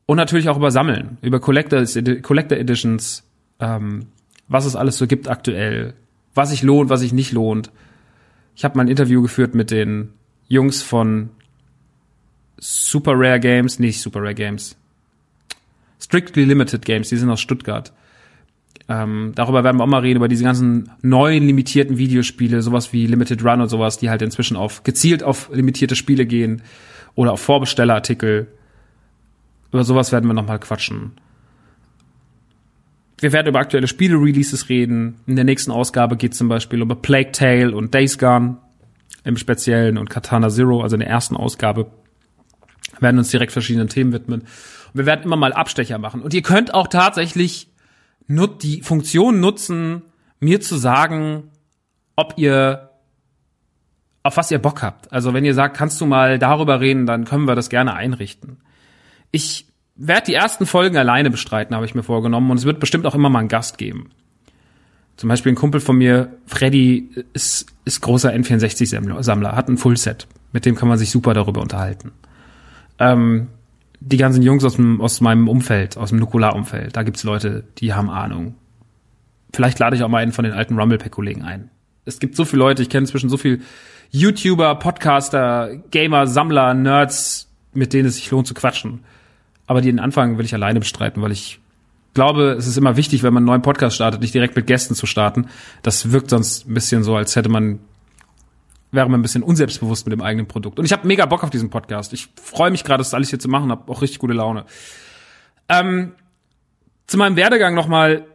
Und natürlich auch über Sammeln, über Collector, Collector Editions, ähm, was es alles so gibt aktuell, was sich lohnt, was sich nicht lohnt. Ich habe mal ein Interview geführt mit den Jungs von Super Rare Games, nicht Super Rare Games, Strictly Limited Games, die sind aus Stuttgart. Ähm, darüber werden wir auch mal reden, über diese ganzen neuen limitierten Videospiele, sowas wie Limited Run und sowas, die halt inzwischen auf gezielt auf limitierte Spiele gehen oder auf Vorbestellerartikel. Über sowas werden wir nochmal quatschen. Wir werden über aktuelle Spiele-Releases reden. In der nächsten Ausgabe geht zum Beispiel über Plague Tale und Days Gone im Speziellen und Katana Zero, also in der ersten Ausgabe. Wir werden uns direkt verschiedenen Themen widmen. Und wir werden immer mal Abstecher machen. Und ihr könnt auch tatsächlich nur die Funktion nutzen, mir zu sagen, ob ihr auf was ihr Bock habt. Also wenn ihr sagt, kannst du mal darüber reden, dann können wir das gerne einrichten. Ich werde die ersten Folgen alleine bestreiten, habe ich mir vorgenommen. Und es wird bestimmt auch immer mal einen Gast geben. Zum Beispiel ein Kumpel von mir, Freddy, ist, ist großer N64-Sammler, hat ein Fullset. Mit dem kann man sich super darüber unterhalten. Ähm, die ganzen Jungs aus, dem, aus meinem Umfeld, aus dem Nukular-Umfeld, da gibt's Leute, die haben Ahnung. Vielleicht lade ich auch mal einen von den alten Rumble-Pack-Kollegen ein. Es gibt so viele Leute, ich kenne inzwischen so viel YouTuber, Podcaster, Gamer, Sammler, Nerds, mit denen es sich lohnt zu quatschen. Aber den Anfang will ich alleine bestreiten, weil ich glaube, es ist immer wichtig, wenn man einen neuen Podcast startet, nicht direkt mit Gästen zu starten. Das wirkt sonst ein bisschen so, als hätte man wäre man ein bisschen unselbstbewusst mit dem eigenen Produkt. Und ich habe mega Bock auf diesen Podcast. Ich freue mich gerade, das alles hier zu machen, habe auch richtig gute Laune. Ähm, zu meinem Werdegang nochmal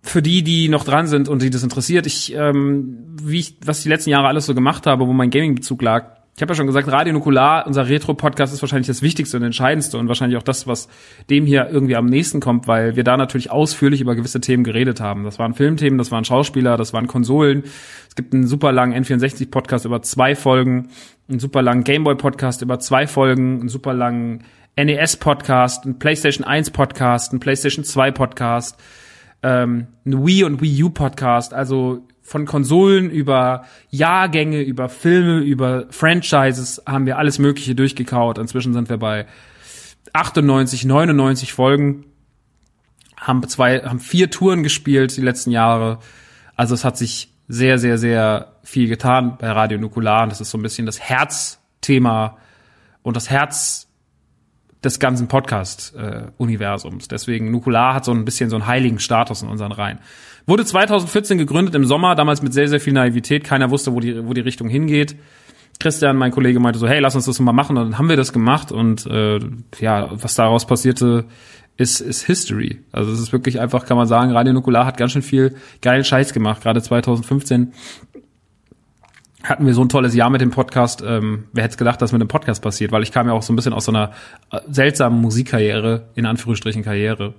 für die, die noch dran sind und die das interessiert. Ich, ähm, wie ich, was ich die letzten Jahre alles so gemacht habe, wo mein Gaming-Bezug lag, ich habe ja schon gesagt, Radio Nukular, unser Retro-Podcast ist wahrscheinlich das Wichtigste und Entscheidendste und wahrscheinlich auch das, was dem hier irgendwie am nächsten kommt, weil wir da natürlich ausführlich über gewisse Themen geredet haben. Das waren Filmthemen, das waren Schauspieler, das waren Konsolen. Es gibt einen super langen N64-Podcast über zwei Folgen, einen super langen Gameboy-Podcast über zwei Folgen, einen super langen NES-Podcast, einen PlayStation 1-Podcast, einen PlayStation 2-Podcast, ähm, Wii und Wii U-Podcast. Also von Konsolen über Jahrgänge, über Filme, über Franchises haben wir alles Mögliche durchgekaut. Inzwischen sind wir bei 98, 99 Folgen, haben zwei, haben vier Touren gespielt die letzten Jahre. Also es hat sich sehr, sehr, sehr viel getan bei Radio Nukular. Und das ist so ein bisschen das Herzthema und das Herz des ganzen Podcast-Universums. Deswegen Nukular hat so ein bisschen so einen heiligen Status in unseren Reihen. Wurde 2014 gegründet im Sommer, damals mit sehr, sehr viel Naivität. Keiner wusste, wo die, wo die Richtung hingeht. Christian, mein Kollege, meinte so, hey, lass uns das mal machen. Und dann haben wir das gemacht. Und äh, ja, was daraus passierte, ist, ist History. Also es ist wirklich einfach, kann man sagen, Radio Nukular hat ganz schön viel geilen Scheiß gemacht. Gerade 2015 hatten wir so ein tolles Jahr mit dem Podcast. Ähm, wer hätte gedacht, dass mit dem Podcast passiert? Weil ich kam ja auch so ein bisschen aus so einer äh, seltsamen Musikkarriere, in Anführungsstrichen Karriere.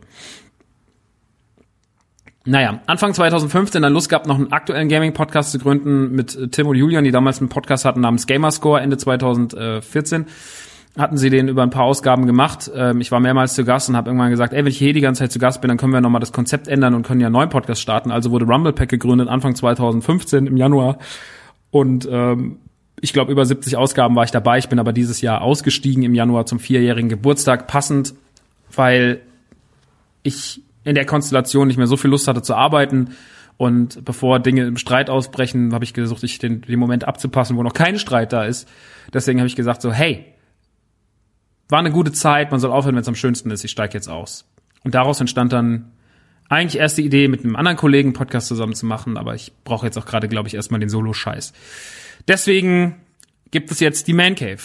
Naja, Anfang 2015 dann Lust gehabt, noch einen aktuellen Gaming-Podcast zu gründen mit äh, Tim und Julian, die damals einen Podcast hatten namens Gamerscore Ende 2014 hatten sie den über ein paar Ausgaben gemacht. Ähm, ich war mehrmals zu Gast und habe irgendwann gesagt, ey, wenn ich hier die ganze Zeit zu Gast bin, dann können wir nochmal das Konzept ändern und können ja einen neuen Podcast starten. Also wurde Rumble Pack gegründet Anfang 2015 im Januar und ähm, ich glaube, über 70 Ausgaben war ich dabei. Ich bin aber dieses Jahr ausgestiegen im Januar zum vierjährigen Geburtstag, passend, weil ich in der Konstellation nicht mehr so viel Lust hatte zu arbeiten. Und bevor Dinge im Streit ausbrechen, habe ich versucht, ich den, den Moment abzupassen, wo noch kein Streit da ist. Deswegen habe ich gesagt so, hey, war eine gute Zeit, man soll aufhören, wenn es am schönsten ist, ich steige jetzt aus. Und daraus entstand dann eigentlich erst die Idee, mit einem anderen Kollegen Podcast zusammen zu machen, aber ich brauche jetzt auch gerade, glaube ich, erstmal den Solo-Scheiß. Deswegen gibt es jetzt die Man Cave.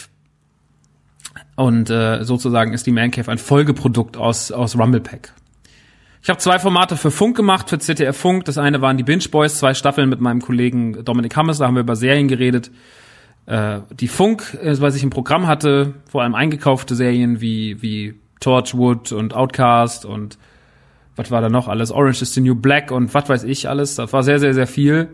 Und äh, sozusagen ist die Man Cave ein Folgeprodukt aus, aus Rumble Pack. Ich habe zwei Formate für Funk gemacht, für ZDF Funk. Das eine waren die Binge Boys, zwei Staffeln mit meinem Kollegen Dominik Hammes, da haben wir über Serien geredet. Äh, die Funk, äh, was ich im Programm hatte, vor allem eingekaufte Serien wie, wie Torchwood und Outcast und was war da noch alles? Orange is the New Black und was weiß ich alles. Das war sehr, sehr, sehr viel.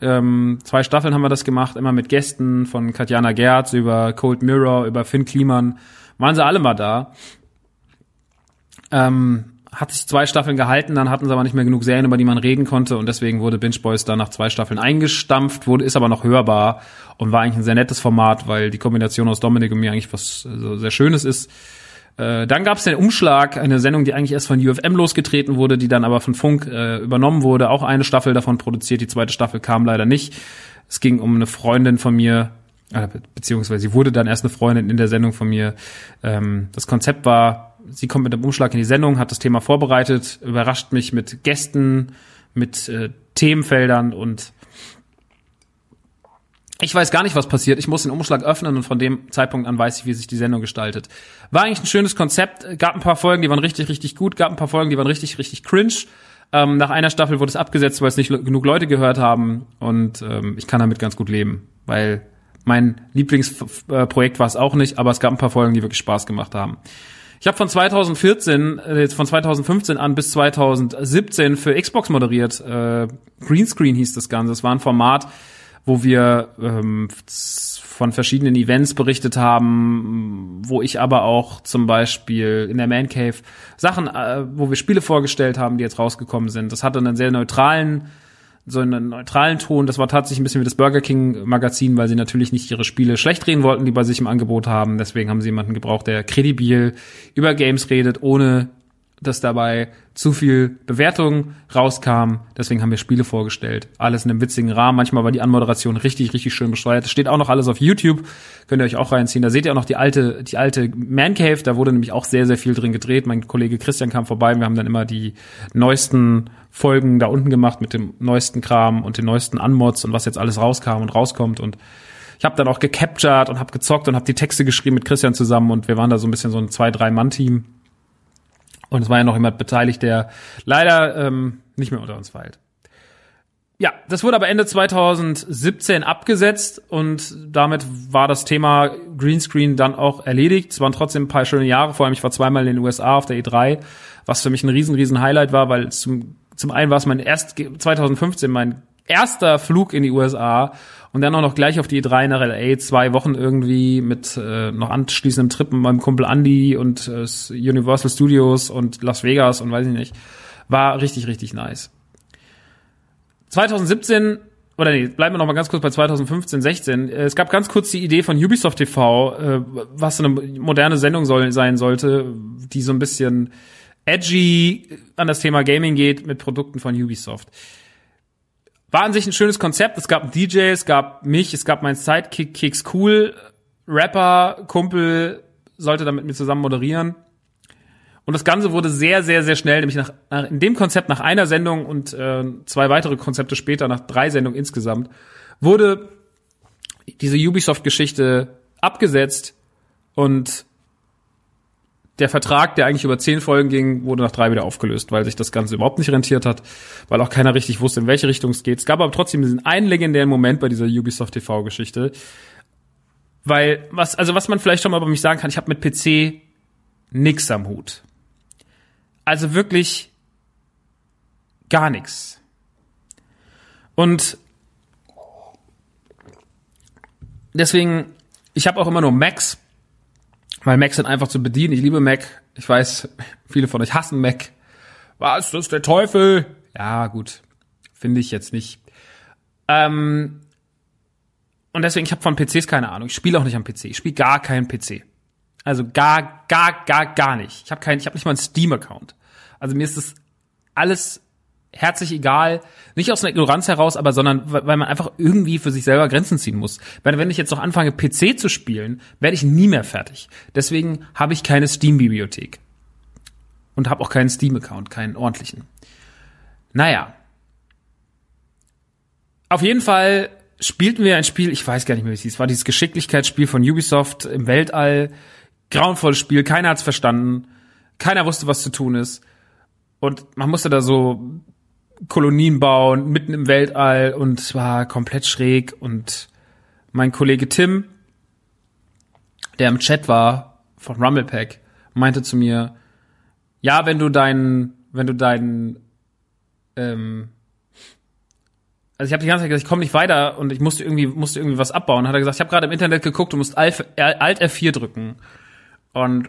Ähm, zwei Staffeln haben wir das gemacht, immer mit Gästen von Katjana Gerz über Cold Mirror, über Finn Kliman. Waren sie alle mal da. Ähm, hat sich zwei Staffeln gehalten, dann hatten sie aber nicht mehr genug Serien, über die man reden konnte und deswegen wurde Binge Boys dann nach zwei Staffeln eingestampft, wurde, ist aber noch hörbar und war eigentlich ein sehr nettes Format, weil die Kombination aus Dominik und mir eigentlich was also sehr Schönes ist. Äh, dann gab es den Umschlag, eine Sendung, die eigentlich erst von UFM losgetreten wurde, die dann aber von Funk äh, übernommen wurde, auch eine Staffel davon produziert, die zweite Staffel kam leider nicht. Es ging um eine Freundin von mir, äh, beziehungsweise sie wurde dann erst eine Freundin in der Sendung von mir. Ähm, das Konzept war, sie kommt mit dem Umschlag in die Sendung, hat das Thema vorbereitet, überrascht mich mit Gästen, mit äh, Themenfeldern und ich weiß gar nicht, was passiert. Ich muss den Umschlag öffnen und von dem Zeitpunkt an weiß ich, wie sich die Sendung gestaltet. War eigentlich ein schönes Konzept. Gab ein paar Folgen, die waren richtig, richtig gut. Gab ein paar Folgen, die waren richtig, richtig cringe. Ähm, nach einer Staffel wurde es abgesetzt, weil es nicht genug Leute gehört haben. Und ähm, ich kann damit ganz gut leben, weil mein Lieblingsprojekt war es auch nicht, aber es gab ein paar Folgen, die wirklich Spaß gemacht haben. Ich habe von 2014, äh, von 2015 an bis 2017 für Xbox moderiert. Äh, Greenscreen hieß das Ganze. Es war ein Format, wo wir ähm, von verschiedenen Events berichtet haben, wo ich aber auch zum Beispiel in der Man Cave Sachen, äh, wo wir Spiele vorgestellt haben, die jetzt rausgekommen sind. Das hatte einen sehr neutralen so einen neutralen Ton. Das war tatsächlich ein bisschen wie das Burger King Magazin, weil sie natürlich nicht ihre Spiele schlecht reden wollten, die bei sich im Angebot haben. Deswegen haben sie jemanden gebraucht, der kredibil über Games redet, ohne dass dabei zu viel Bewertung rauskam. Deswegen haben wir Spiele vorgestellt. Alles in einem witzigen Rahmen. Manchmal war die Anmoderation richtig, richtig schön besteuert. Das steht auch noch alles auf YouTube. Könnt ihr euch auch reinziehen. Da seht ihr auch noch die alte, die alte Man Cave. Da wurde nämlich auch sehr, sehr viel drin gedreht. Mein Kollege Christian kam vorbei. Wir haben dann immer die neuesten Folgen da unten gemacht mit dem neuesten Kram und den neuesten Unmods und was jetzt alles rauskam und rauskommt und ich habe dann auch gecaptured und habe gezockt und habe die Texte geschrieben mit Christian zusammen und wir waren da so ein bisschen so ein zwei drei Mann Team und es war ja noch jemand beteiligt, der leider ähm, nicht mehr unter uns weilt. Ja, das wurde aber Ende 2017 abgesetzt und damit war das Thema Greenscreen dann auch erledigt. Es waren trotzdem ein paar schöne Jahre, vor allem ich war zweimal in den USA auf der E3, was für mich ein riesen, riesen Highlight war, weil zum, zum einen war es mein erst 2015 mein erster Flug in die USA und dann auch noch gleich auf die E3 nach LA, zwei Wochen irgendwie mit äh, noch anschließendem Trip mit meinem Kumpel Andy und äh, Universal Studios und Las Vegas und weiß ich nicht. War richtig, richtig nice. 2017 oder nee, bleiben wir noch mal ganz kurz bei 2015, 16. Es gab ganz kurz die Idee von Ubisoft TV, äh, was eine moderne Sendung soll, sein sollte, die so ein bisschen edgy an das Thema Gaming geht mit Produkten von Ubisoft. War an sich ein schönes Konzept. Es gab einen DJ, es gab mich, es gab meinen Sidekick Kicks Cool, Rapper, Kumpel, sollte dann mit mir zusammen moderieren. Und das Ganze wurde sehr, sehr, sehr schnell, nämlich nach, nach in dem Konzept nach einer Sendung und äh, zwei weitere Konzepte später, nach drei Sendungen insgesamt, wurde diese Ubisoft-Geschichte abgesetzt und der Vertrag, der eigentlich über zehn Folgen ging, wurde nach drei wieder aufgelöst, weil sich das Ganze überhaupt nicht rentiert hat, weil auch keiner richtig wusste, in welche Richtung es geht. Es gab aber trotzdem diesen einen legendären Moment bei dieser Ubisoft TV-Geschichte, weil was, also was man vielleicht schon mal über mich sagen kann, ich habe mit PC nix am Hut. Also wirklich gar nichts. Und deswegen, ich habe auch immer nur Macs weil Macs sind einfach zu bedienen. Ich liebe Mac. Ich weiß, viele von euch hassen Mac. Was, das ist der Teufel? Ja, gut. Finde ich jetzt nicht. Ähm, und deswegen, ich habe von PCs keine Ahnung. Ich spiele auch nicht am PC. Ich spiele gar keinen PC. Also gar, gar, gar, gar nicht. Ich habe keinen, ich habe nicht mal einen Steam-Account. Also mir ist das alles herzlich egal. Nicht aus einer Ignoranz heraus, aber sondern weil man einfach irgendwie für sich selber Grenzen ziehen muss. Weil wenn ich jetzt noch anfange, PC zu spielen, werde ich nie mehr fertig. Deswegen habe ich keine Steam-Bibliothek. Und habe auch keinen Steam-Account, keinen ordentlichen. Naja. Auf jeden Fall spielten wir ein Spiel, ich weiß gar nicht mehr, wie es hieß, war dieses Geschicklichkeitsspiel von Ubisoft im Weltall. Grauenvolles Spiel, keiner hat's verstanden. Keiner wusste, was zu tun ist. Und man musste da so Kolonien bauen, mitten im Weltall und es war komplett schräg. Und mein Kollege Tim, der im Chat war von Rumblepack, meinte zu mir, ja, wenn du deinen, wenn du deinen, ähm, also ich habe die ganze Zeit gesagt, ich komme nicht weiter und ich musste irgendwie, musste irgendwie was abbauen. Hat er gesagt, ich habe gerade im Internet geguckt, du musst Alt F4 drücken. Und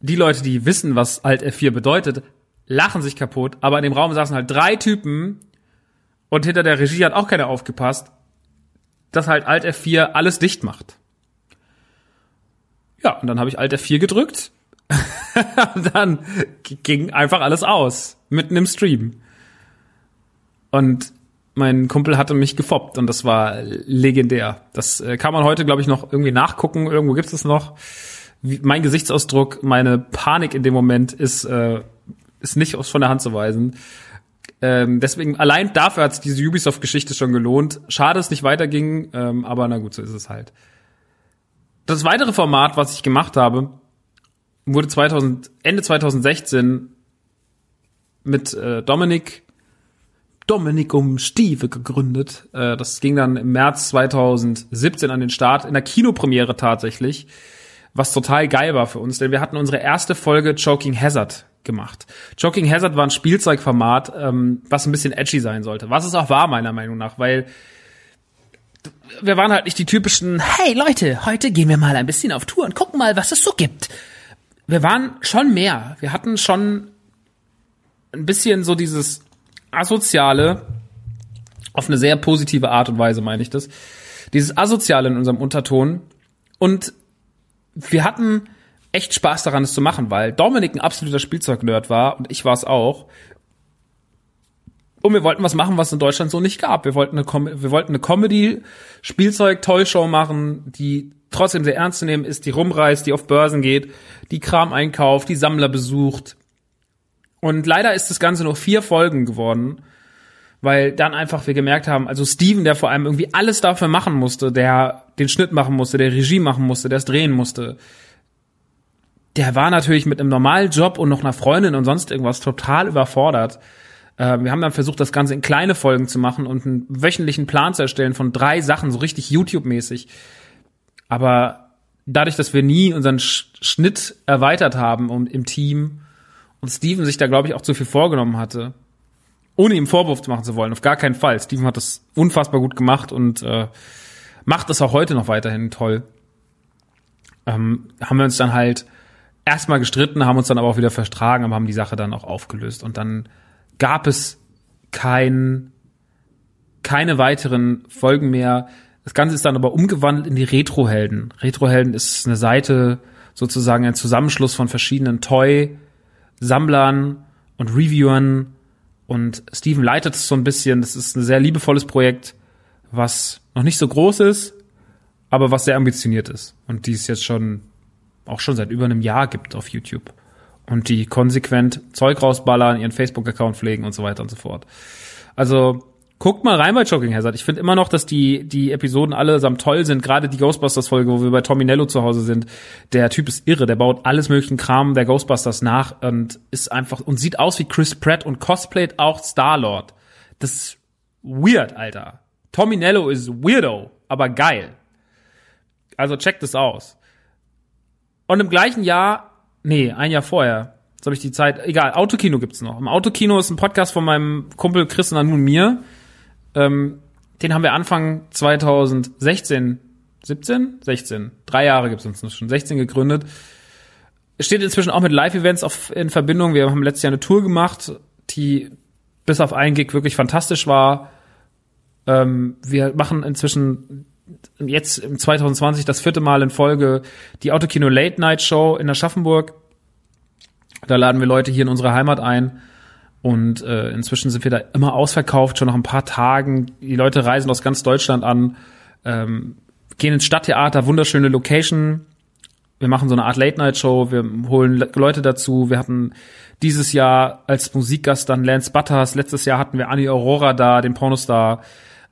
die Leute, die wissen, was Alt F4 bedeutet, lachen sich kaputt, aber in dem Raum saßen halt drei Typen und hinter der Regie hat auch keiner aufgepasst, dass halt Alt F4 alles dicht macht. Ja, und dann habe ich Alt F4 gedrückt und dann ging einfach alles aus, mitten im Stream. Und mein Kumpel hatte mich gefoppt und das war legendär. Das äh, kann man heute, glaube ich, noch irgendwie nachgucken. Irgendwo gibt es noch. Mein Gesichtsausdruck, meine Panik in dem Moment ist äh, ist nicht aus von der Hand zu weisen. Ähm, deswegen, allein dafür hat diese Ubisoft-Geschichte schon gelohnt. Schade, dass es nicht weiterging, ähm, aber na gut, so ist es halt. Das weitere Format, was ich gemacht habe, wurde 2000, Ende 2016 mit äh, Dominik Dominik um Stieve gegründet. Äh, das ging dann im März 2017 an den Start, in der Kinopremiere tatsächlich, was total geil war für uns, denn wir hatten unsere erste Folge Choking Hazard gemacht. Joking Hazard war ein Spielzeugformat, ähm, was ein bisschen edgy sein sollte. Was es auch war, meiner Meinung nach, weil wir waren halt nicht die typischen, hey Leute, heute gehen wir mal ein bisschen auf Tour und gucken mal, was es so gibt. Wir waren schon mehr. Wir hatten schon ein bisschen so dieses asoziale, auf eine sehr positive Art und Weise meine ich das, dieses asoziale in unserem Unterton und wir hatten echt Spaß daran, es zu machen, weil Dominik ein absoluter Spielzeugnerd war und ich war es auch. Und wir wollten was machen, was es in Deutschland so nicht gab. Wir wollten eine, Com wir wollten eine Comedy, Spielzeug, Toy-Show machen, die trotzdem sehr ernst zu nehmen ist, die rumreist, die auf Börsen geht, die Kram einkauft, die Sammler besucht. Und leider ist das Ganze nur vier Folgen geworden, weil dann einfach wir gemerkt haben, also Steven, der vor allem irgendwie alles dafür machen musste, der den Schnitt machen musste, der Regie machen musste, der es drehen musste, der war natürlich mit einem normalen Job und noch einer Freundin und sonst irgendwas total überfordert. Äh, wir haben dann versucht, das Ganze in kleine Folgen zu machen und einen wöchentlichen Plan zu erstellen von drei Sachen, so richtig YouTube-mäßig. Aber dadurch, dass wir nie unseren Schnitt erweitert haben und im Team und Steven sich da, glaube ich, auch zu viel vorgenommen hatte, ohne ihm Vorwurf machen zu wollen, auf gar keinen Fall. Steven hat das unfassbar gut gemacht und äh, macht es auch heute noch weiterhin toll. Ähm, haben wir uns dann halt erstmal gestritten, haben uns dann aber auch wieder verstragen, aber haben die Sache dann auch aufgelöst. Und dann gab es kein, keine weiteren Folgen mehr. Das Ganze ist dann aber umgewandelt in die Retrohelden. Retrohelden ist eine Seite, sozusagen ein Zusammenschluss von verschiedenen Toy-Sammlern und Reviewern. Und Steven leitet es so ein bisschen. Das ist ein sehr liebevolles Projekt, was noch nicht so groß ist, aber was sehr ambitioniert ist. Und die ist jetzt schon auch schon seit über einem Jahr gibt auf YouTube. Und die konsequent Zeug rausballern, ihren Facebook-Account pflegen und so weiter und so fort. Also guckt mal rein bei Choking Hazard. Ich finde immer noch, dass die, die Episoden allesamt toll sind. Gerade die Ghostbusters-Folge, wo wir bei Tommy Nello zu Hause sind. Der Typ ist irre. Der baut alles möglichen Kram der Ghostbusters nach und ist einfach und sieht aus wie Chris Pratt und cosplayt auch Star-Lord. Das ist weird, Alter. Tommy Nello ist weirdo, aber geil. Also checkt es aus. Und im gleichen Jahr, nee, ein Jahr vorher, jetzt habe ich die Zeit, egal, Autokino gibt's noch. Im Autokino ist ein Podcast von meinem Kumpel Chris und nun mir. Ähm, den haben wir Anfang 2016, 17? 16. Drei Jahre gibt's uns schon. 16 gegründet. Steht inzwischen auch mit Live-Events in Verbindung. Wir haben letztes Jahr eine Tour gemacht, die bis auf einen Gig wirklich fantastisch war. Ähm, wir machen inzwischen jetzt im 2020 das vierte Mal in Folge die Autokino Late Night Show in Aschaffenburg. Da laden wir Leute hier in unsere Heimat ein. Und äh, inzwischen sind wir da immer ausverkauft, schon nach ein paar Tagen. Die Leute reisen aus ganz Deutschland an, ähm, gehen ins Stadttheater, wunderschöne Location. Wir machen so eine Art Late-Night-Show, wir holen Leute dazu. Wir hatten dieses Jahr als Musikgast dann Lance Butters, letztes Jahr hatten wir Annie Aurora da, den Pornostar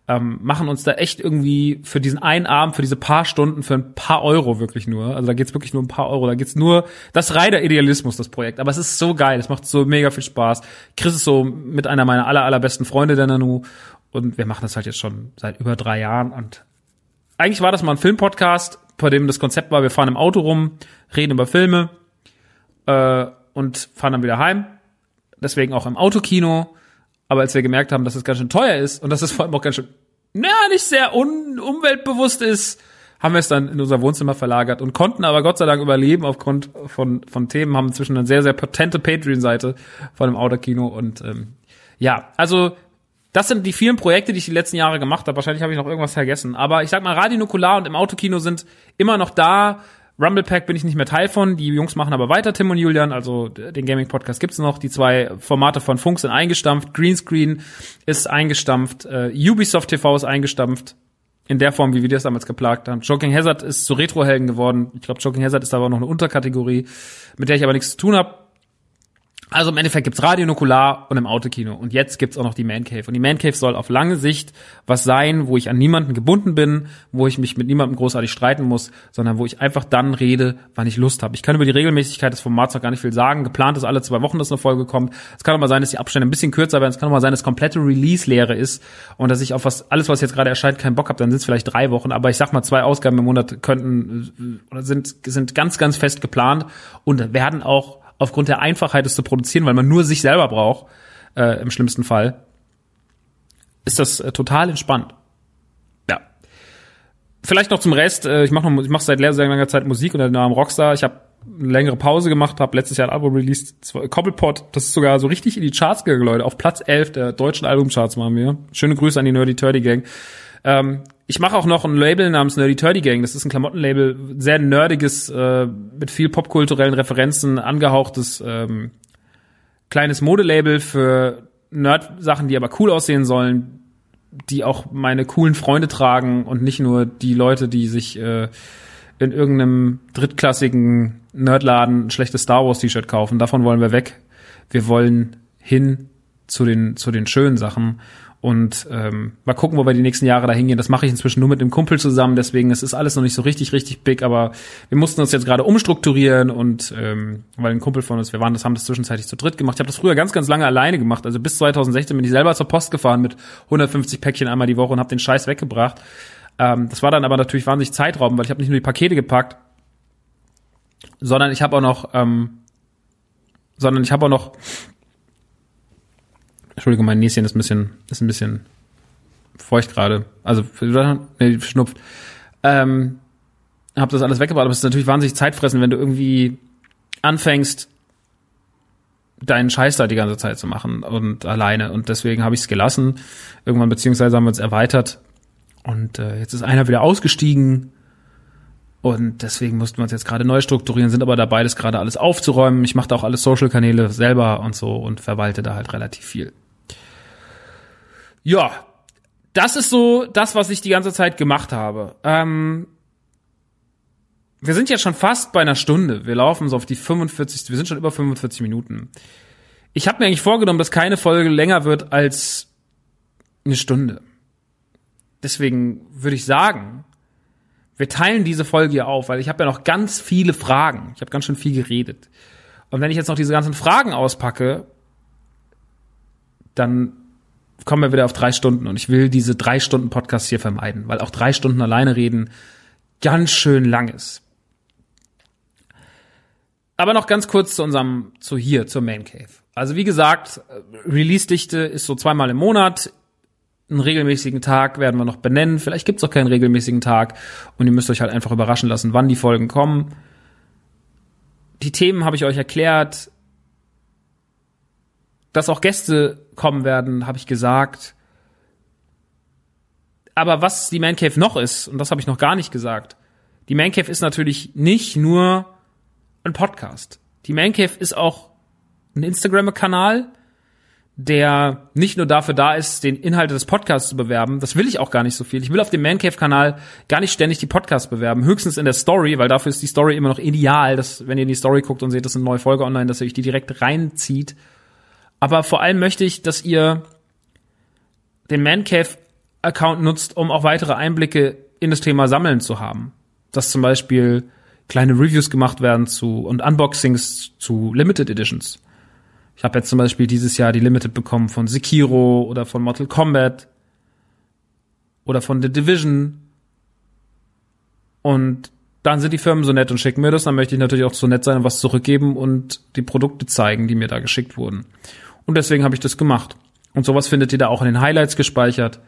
ähm, machen uns da echt irgendwie für diesen einen Abend, für diese paar Stunden, für ein paar Euro wirklich nur. Also da geht's wirklich nur ein paar Euro. Da geht's nur, das reiner Idealismus, das Projekt. Aber es ist so geil, es macht so mega viel Spaß. Chris ist so mit einer meiner aller, allerbesten Freunde der Nanu. Und wir machen das halt jetzt schon seit über drei Jahren. Und eigentlich war das mal ein Filmpodcast, bei dem das Konzept war, wir fahren im Auto rum, reden über Filme äh, und fahren dann wieder heim. Deswegen auch im Autokino aber als wir gemerkt haben, dass es ganz schön teuer ist und dass es vor allem auch ganz schön, naja, nicht sehr un umweltbewusst ist, haben wir es dann in unser Wohnzimmer verlagert und konnten aber Gott sei Dank überleben aufgrund von, von Themen, haben inzwischen eine sehr, sehr potente Patreon-Seite von dem Autokino und ähm, ja, also das sind die vielen Projekte, die ich die letzten Jahre gemacht habe. Wahrscheinlich habe ich noch irgendwas vergessen. Aber ich sag mal, Radio Nukular und im Autokino sind immer noch da, Rumble Pack bin ich nicht mehr Teil von. Die Jungs machen aber weiter, Tim und Julian. Also den Gaming Podcast gibt's noch. Die zwei Formate von Funk sind eingestampft. Greenscreen ist eingestampft. Uh, Ubisoft TV ist eingestampft. In der Form, wie wir das damals geplagt haben. Joking Hazard ist zu Retro-Helden geworden. Ich glaube, Joking Hazard ist aber noch eine Unterkategorie, mit der ich aber nichts zu tun habe. Also im Endeffekt gibt's Radio Nukular und im Autokino. Und jetzt gibt's auch noch die Man Cave. Und die Man Cave soll auf lange Sicht was sein, wo ich an niemanden gebunden bin, wo ich mich mit niemandem großartig streiten muss, sondern wo ich einfach dann rede, wann ich Lust habe. Ich kann über die Regelmäßigkeit des Formats noch gar nicht viel sagen. Geplant ist alle zwei Wochen, dass eine Folge kommt. Es kann auch mal sein, dass die Abstände ein bisschen kürzer werden. Es kann auch mal sein, dass komplette Release-Lehre ist und dass ich auf was, alles, was jetzt gerade erscheint, keinen Bock habe. Dann sind es vielleicht drei Wochen. Aber ich sag mal, zwei Ausgaben im Monat könnten oder sind, sind ganz, ganz fest geplant und werden auch aufgrund der Einfachheit, es zu produzieren, weil man nur sich selber braucht, äh, im schlimmsten Fall, ist das äh, total entspannt. Ja. Vielleicht noch zum Rest. Äh, ich mache mach seit sehr langer Zeit Musik unter dem Namen Rockstar. Ich habe eine längere Pause gemacht, habe letztes Jahr ein Album released, Cobblepot, das ist sogar so richtig in die Charts gegangen, Leute. Auf Platz 11 der deutschen Albumcharts waren wir. Schöne Grüße an die Nerdy Turdy Gang. Ähm, ich mache auch noch ein Label namens Nerdy Turdy Gang. Das ist ein Klamottenlabel, sehr nerdiges, äh, mit viel popkulturellen Referenzen angehauchtes ähm, kleines Modelabel für Nerd-Sachen, die aber cool aussehen sollen, die auch meine coolen Freunde tragen und nicht nur die Leute, die sich äh, in irgendeinem drittklassigen Nerdladen ein schlechtes Star Wars T-Shirt kaufen. Davon wollen wir weg. Wir wollen hin zu den zu den schönen Sachen und ähm, mal gucken, wo wir die nächsten Jahre da hingehen. Das mache ich inzwischen nur mit dem Kumpel zusammen, deswegen es ist alles noch nicht so richtig, richtig big, aber wir mussten uns jetzt gerade umstrukturieren und ähm, weil ein Kumpel von uns, wir waren das, haben das zwischenzeitlich zu dritt gemacht. Ich habe das früher ganz, ganz lange alleine gemacht. Also bis 2016 bin ich selber zur Post gefahren mit 150 Päckchen einmal die Woche und habe den Scheiß weggebracht. Ähm, das war dann aber natürlich wahnsinnig Zeitraum, weil ich habe nicht nur die Pakete gepackt, sondern ich habe auch noch, ähm, sondern ich habe auch noch Entschuldigung, mein Näschen ist ein bisschen, ist ein bisschen feucht gerade. Also, nee, schnupft. Ähm, hab das alles weggebracht, aber es ist natürlich wahnsinnig zeitfressen, wenn du irgendwie anfängst, deinen Scheiß da die ganze Zeit zu machen und alleine. Und deswegen habe ich es gelassen. Irgendwann, beziehungsweise haben wir es erweitert. Und äh, jetzt ist einer wieder ausgestiegen. Und deswegen mussten wir uns jetzt gerade neu strukturieren, sind aber dabei, das gerade alles aufzuräumen. Ich mache da auch alle Social-Kanäle selber und so und verwalte da halt relativ viel. Ja, das ist so das, was ich die ganze Zeit gemacht habe. Ähm, wir sind jetzt schon fast bei einer Stunde. Wir laufen so auf die 45. Wir sind schon über 45 Minuten. Ich habe mir eigentlich vorgenommen, dass keine Folge länger wird als eine Stunde. Deswegen würde ich sagen, wir teilen diese Folge hier auf, weil ich habe ja noch ganz viele Fragen. Ich habe ganz schön viel geredet. Und wenn ich jetzt noch diese ganzen Fragen auspacke, dann kommen wir wieder auf drei Stunden und ich will diese drei Stunden Podcast hier vermeiden, weil auch drei Stunden alleine reden ganz schön lang ist. Aber noch ganz kurz zu unserem, zu hier, zur Main Cave. Also wie gesagt, Release-Dichte ist so zweimal im Monat. Einen regelmäßigen Tag werden wir noch benennen. Vielleicht gibt's auch keinen regelmäßigen Tag und ihr müsst euch halt einfach überraschen lassen, wann die Folgen kommen. Die Themen habe ich euch erklärt dass auch Gäste kommen werden, habe ich gesagt. Aber was die Man Cave noch ist, und das habe ich noch gar nicht gesagt, die Man Cave ist natürlich nicht nur ein Podcast. Die Man Cave ist auch ein Instagram-Kanal der nicht nur dafür da ist, den Inhalt des Podcasts zu bewerben. Das will ich auch gar nicht so viel. Ich will auf dem Mancave-Kanal gar nicht ständig die Podcasts bewerben. Höchstens in der Story, weil dafür ist die Story immer noch ideal, dass, wenn ihr in die Story guckt und seht, das ist eine neue Folge online, dass ihr euch die direkt reinzieht. Aber vor allem möchte ich, dass ihr den Mancave-Account nutzt, um auch weitere Einblicke in das Thema Sammeln zu haben. Dass zum Beispiel kleine Reviews gemacht werden zu und Unboxings zu Limited Editions ich habe jetzt zum Beispiel dieses Jahr die Limited bekommen von Sekiro oder von Mortal Kombat oder von The Division. Und dann sind die Firmen so nett und schicken mir das. Dann möchte ich natürlich auch so nett sein und was zurückgeben und die Produkte zeigen, die mir da geschickt wurden. Und deswegen habe ich das gemacht. Und sowas findet ihr da auch in den Highlights gespeichert.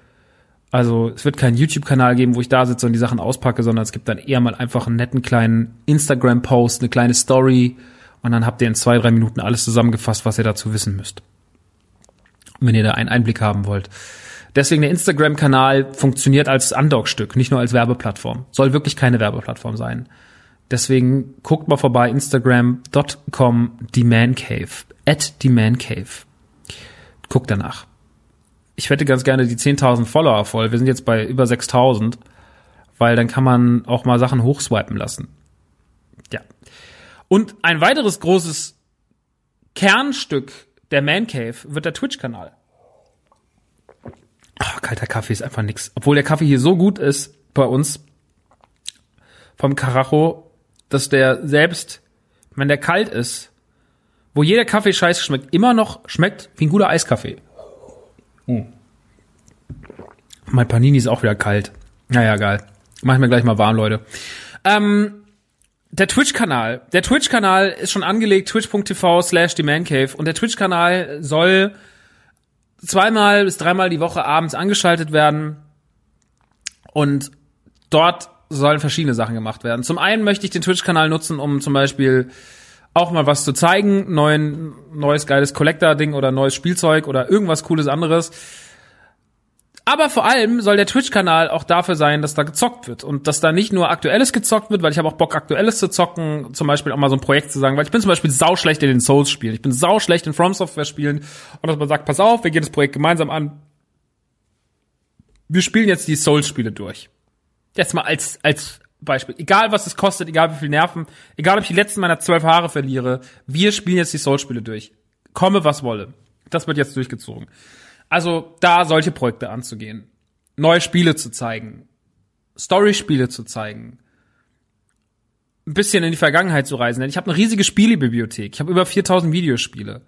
Also es wird keinen YouTube-Kanal geben, wo ich da sitze und die Sachen auspacke, sondern es gibt dann eher mal einfach einen netten kleinen Instagram-Post, eine kleine Story, und dann habt ihr in zwei, drei Minuten alles zusammengefasst, was ihr dazu wissen müsst. Wenn ihr da einen Einblick haben wollt. Deswegen der Instagram-Kanal funktioniert als Undock-Stück, nicht nur als Werbeplattform. Soll wirklich keine Werbeplattform sein. Deswegen guckt mal vorbei, instagram.com themancave, at themancave. Guckt danach. Ich hätte ganz gerne die 10.000 Follower voll. Wir sind jetzt bei über 6.000, weil dann kann man auch mal Sachen hochswipen lassen. Ja. Und ein weiteres großes Kernstück der Man Cave wird der Twitch-Kanal. Oh, kalter Kaffee ist einfach nix. Obwohl der Kaffee hier so gut ist bei uns vom Karacho, dass der selbst, wenn der kalt ist, wo jeder Kaffee scheiße schmeckt, immer noch schmeckt wie ein guter Eiskaffee. Hm. Mein Panini ist auch wieder kalt. Naja, geil. Mach ich mir gleich mal warm, Leute. Ähm, der Twitch-Kanal. Der Twitch-Kanal ist schon angelegt, twitch.tv slash demandcave. Und der Twitch-Kanal soll zweimal bis dreimal die Woche abends angeschaltet werden. Und dort sollen verschiedene Sachen gemacht werden. Zum einen möchte ich den Twitch-Kanal nutzen, um zum Beispiel auch mal was zu zeigen, neuen, neues geiles Collector-Ding oder neues Spielzeug oder irgendwas cooles anderes. Aber vor allem soll der Twitch-Kanal auch dafür sein, dass da gezockt wird und dass da nicht nur aktuelles gezockt wird, weil ich habe auch Bock, aktuelles zu zocken, zum Beispiel auch mal so ein Projekt zu sagen, weil ich bin zum Beispiel sauschlecht in den Souls-Spielen, ich bin sauschlecht in From Software-Spielen und dass man sagt, pass auf, wir gehen das Projekt gemeinsam an, wir spielen jetzt die Souls-Spiele durch. Jetzt mal als, als Beispiel. Egal was es kostet, egal wie viel Nerven, egal ob ich die letzten meiner zwölf Haare verliere, wir spielen jetzt die Souls-Spiele durch. Komme was wolle. Das wird jetzt durchgezogen. Also da solche Projekte anzugehen, neue Spiele zu zeigen, Story-Spiele zu zeigen, ein bisschen in die Vergangenheit zu reisen. Denn ich habe eine riesige Spielebibliothek. Ich habe über 4000 Videospiele.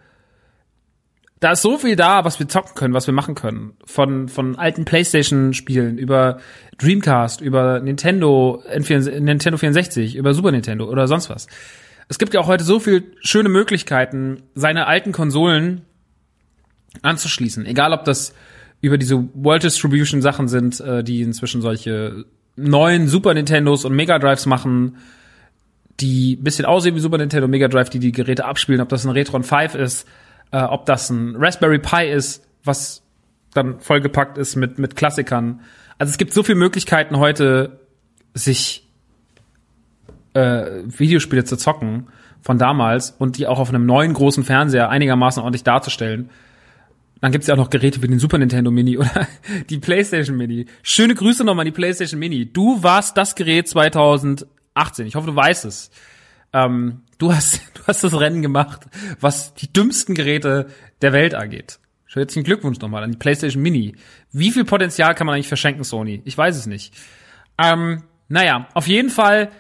Da ist so viel da, was wir zocken können, was wir machen können. Von, von alten Playstation-Spielen über Dreamcast, über Nintendo, Nintendo 64, über Super Nintendo oder sonst was. Es gibt ja auch heute so viel schöne Möglichkeiten, seine alten Konsolen anzuschließen. Egal, ob das über diese World Distribution Sachen sind, äh, die inzwischen solche neuen Super Nintendos und Mega Drives machen, die bisschen aussehen wie Super Nintendo Mega Drive, die die Geräte abspielen, ob das ein Retron 5 ist, äh, ob das ein Raspberry Pi ist, was dann vollgepackt ist mit, mit Klassikern. Also es gibt so viele Möglichkeiten heute, sich äh, Videospiele zu zocken von damals und die auch auf einem neuen großen Fernseher einigermaßen ordentlich darzustellen. Dann gibt's ja auch noch Geräte wie den Super Nintendo Mini oder die PlayStation Mini. Schöne Grüße nochmal an die PlayStation Mini. Du warst das Gerät 2018. Ich hoffe, du weißt es. Ähm, du hast, du hast das Rennen gemacht, was die dümmsten Geräte der Welt angeht. Herzlichen Glückwunsch nochmal an die PlayStation Mini. Wie viel Potenzial kann man eigentlich verschenken, Sony? Ich weiß es nicht. Ähm, naja, auf jeden Fall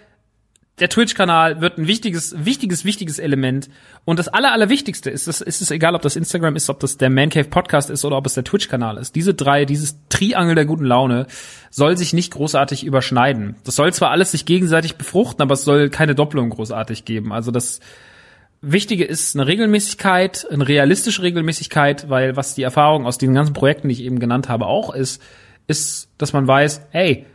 der Twitch-Kanal wird ein wichtiges, wichtiges, wichtiges Element. Und das aller, allerwichtigste ist, es ist es egal, ob das Instagram ist, ob das der Man Cave Podcast ist oder ob es der Twitch-Kanal ist. Diese drei, dieses Triangel der guten Laune soll sich nicht großartig überschneiden. Das soll zwar alles sich gegenseitig befruchten, aber es soll keine Doppelung großartig geben. Also das Wichtige ist eine Regelmäßigkeit, eine realistische Regelmäßigkeit, weil was die Erfahrung aus den ganzen Projekten, die ich eben genannt habe, auch ist, ist, dass man weiß, hey,